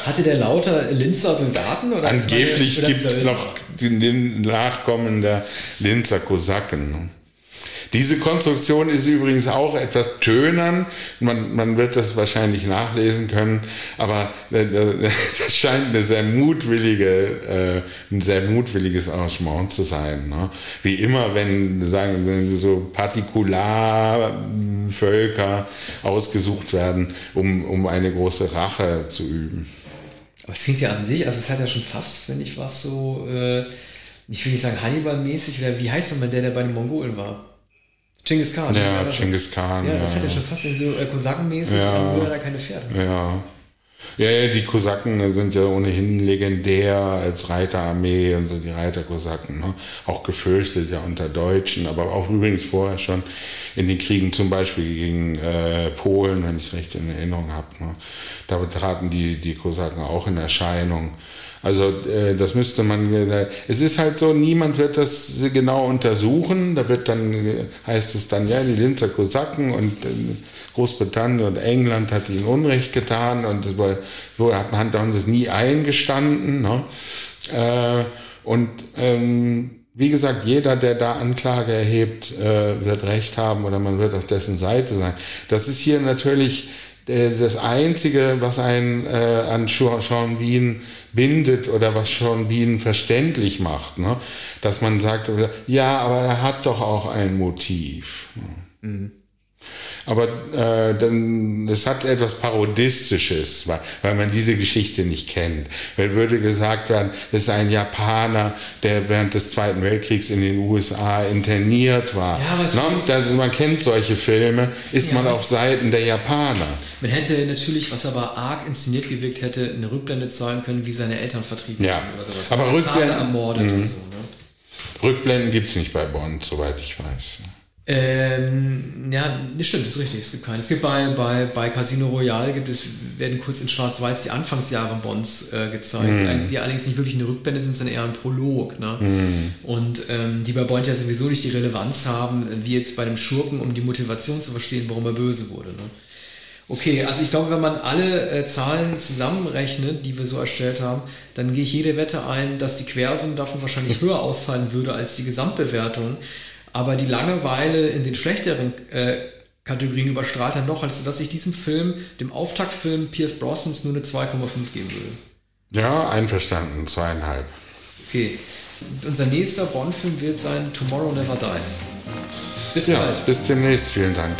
hatte der lauter Linzer Soldaten? Oder Angeblich gibt es noch den Nachkommen der Linzer Kosaken. Diese Konstruktion ist übrigens auch etwas tönern. Man, man wird das wahrscheinlich nachlesen können, aber äh, äh, das scheint eine sehr mutwillige, äh, ein sehr mutwilliges Arrangement zu sein. Ne? Wie immer, wenn, sagen, wenn so Partikularvölker ausgesucht werden, um, um eine große Rache zu üben. Aber es klingt ja an sich, also es hat ja schon fast, finde ich, was so, äh, ich will nicht sagen Hannibal-mäßig, wie heißt nochmal der, der bei den Mongolen war? Genghis Khan. Ja, ja Genghis Khan. Ja, das ja. hat ja schon fast so äh, Kosakenmäßig, ja. nur da keine Pferde. Ja. Ja, ja, die Kosaken sind ja ohnehin legendär als Reiterarmee und so die Reiterkosaken. Ne? Auch gefürchtet ja unter Deutschen, aber auch übrigens vorher schon in den Kriegen zum Beispiel gegen äh, Polen, wenn ich es recht in Erinnerung habe. Ne? Da traten die, die Kosaken auch in Erscheinung. Also äh, das müsste man, äh, es ist halt so, niemand wird das genau untersuchen. Da wird dann, äh, heißt es dann, ja, die Linzer Kosaken und Großbritannien und England hat ihnen Unrecht getan und so hat man dann das nie eingestanden. Ne? Und ähm, wie gesagt, jeder, der da Anklage erhebt, wird Recht haben oder man wird auf dessen Seite sein. Das ist hier natürlich das Einzige, was einen äh, an Sean Bean bindet oder was Sean Bean verständlich macht, ne? dass man sagt, ja, aber er hat doch auch ein Motiv. Mhm. Aber äh, dann, es hat etwas Parodistisches, weil, weil man diese Geschichte nicht kennt. Wenn würde gesagt werden, es ist ein Japaner, der während des Zweiten Weltkriegs in den USA interniert war. Ja, no? das, man kennt solche Filme, ist ja. man auf Seiten der Japaner. Man hätte natürlich, was aber arg inszeniert gewirkt hätte, eine Rückblende zeigen können, wie seine Eltern vertrieben ja. oder sowas. Aber Rückblenden, ermordet mhm. und so. Ne? Rückblenden gibt es nicht bei Bond, soweit ich weiß. Ähm, ja, das stimmt, das ist richtig. Es gibt keine. Es gibt bei, bei, bei Casino Royale gibt es, werden kurz in Schwarz-Weiß die Anfangsjahre Bonds äh, gezeigt, mm. die allerdings nicht wirklich eine Rückblende sind, sondern eher ein Prolog. Ne? Mm. Und ähm, die bei Bond ja sowieso nicht die Relevanz haben, wie jetzt bei dem Schurken, um die Motivation zu verstehen, warum er böse wurde. Ne? Okay, also ich glaube, wenn man alle äh, Zahlen zusammenrechnet, die wir so erstellt haben, dann gehe ich jede Wette ein, dass die Quersumme davon wahrscheinlich höher ausfallen würde als die Gesamtbewertung. Aber die Langeweile in den schlechteren äh, Kategorien überstrahlt dann noch, als dass ich diesem Film, dem Auftaktfilm Pierce Brosnans, nur eine 2,5 geben würde. Ja, einverstanden, zweieinhalb. Okay. Unser nächster Bond-Film wird sein Tomorrow Never Dies. Bis ja, bald. Bis demnächst. Vielen Dank.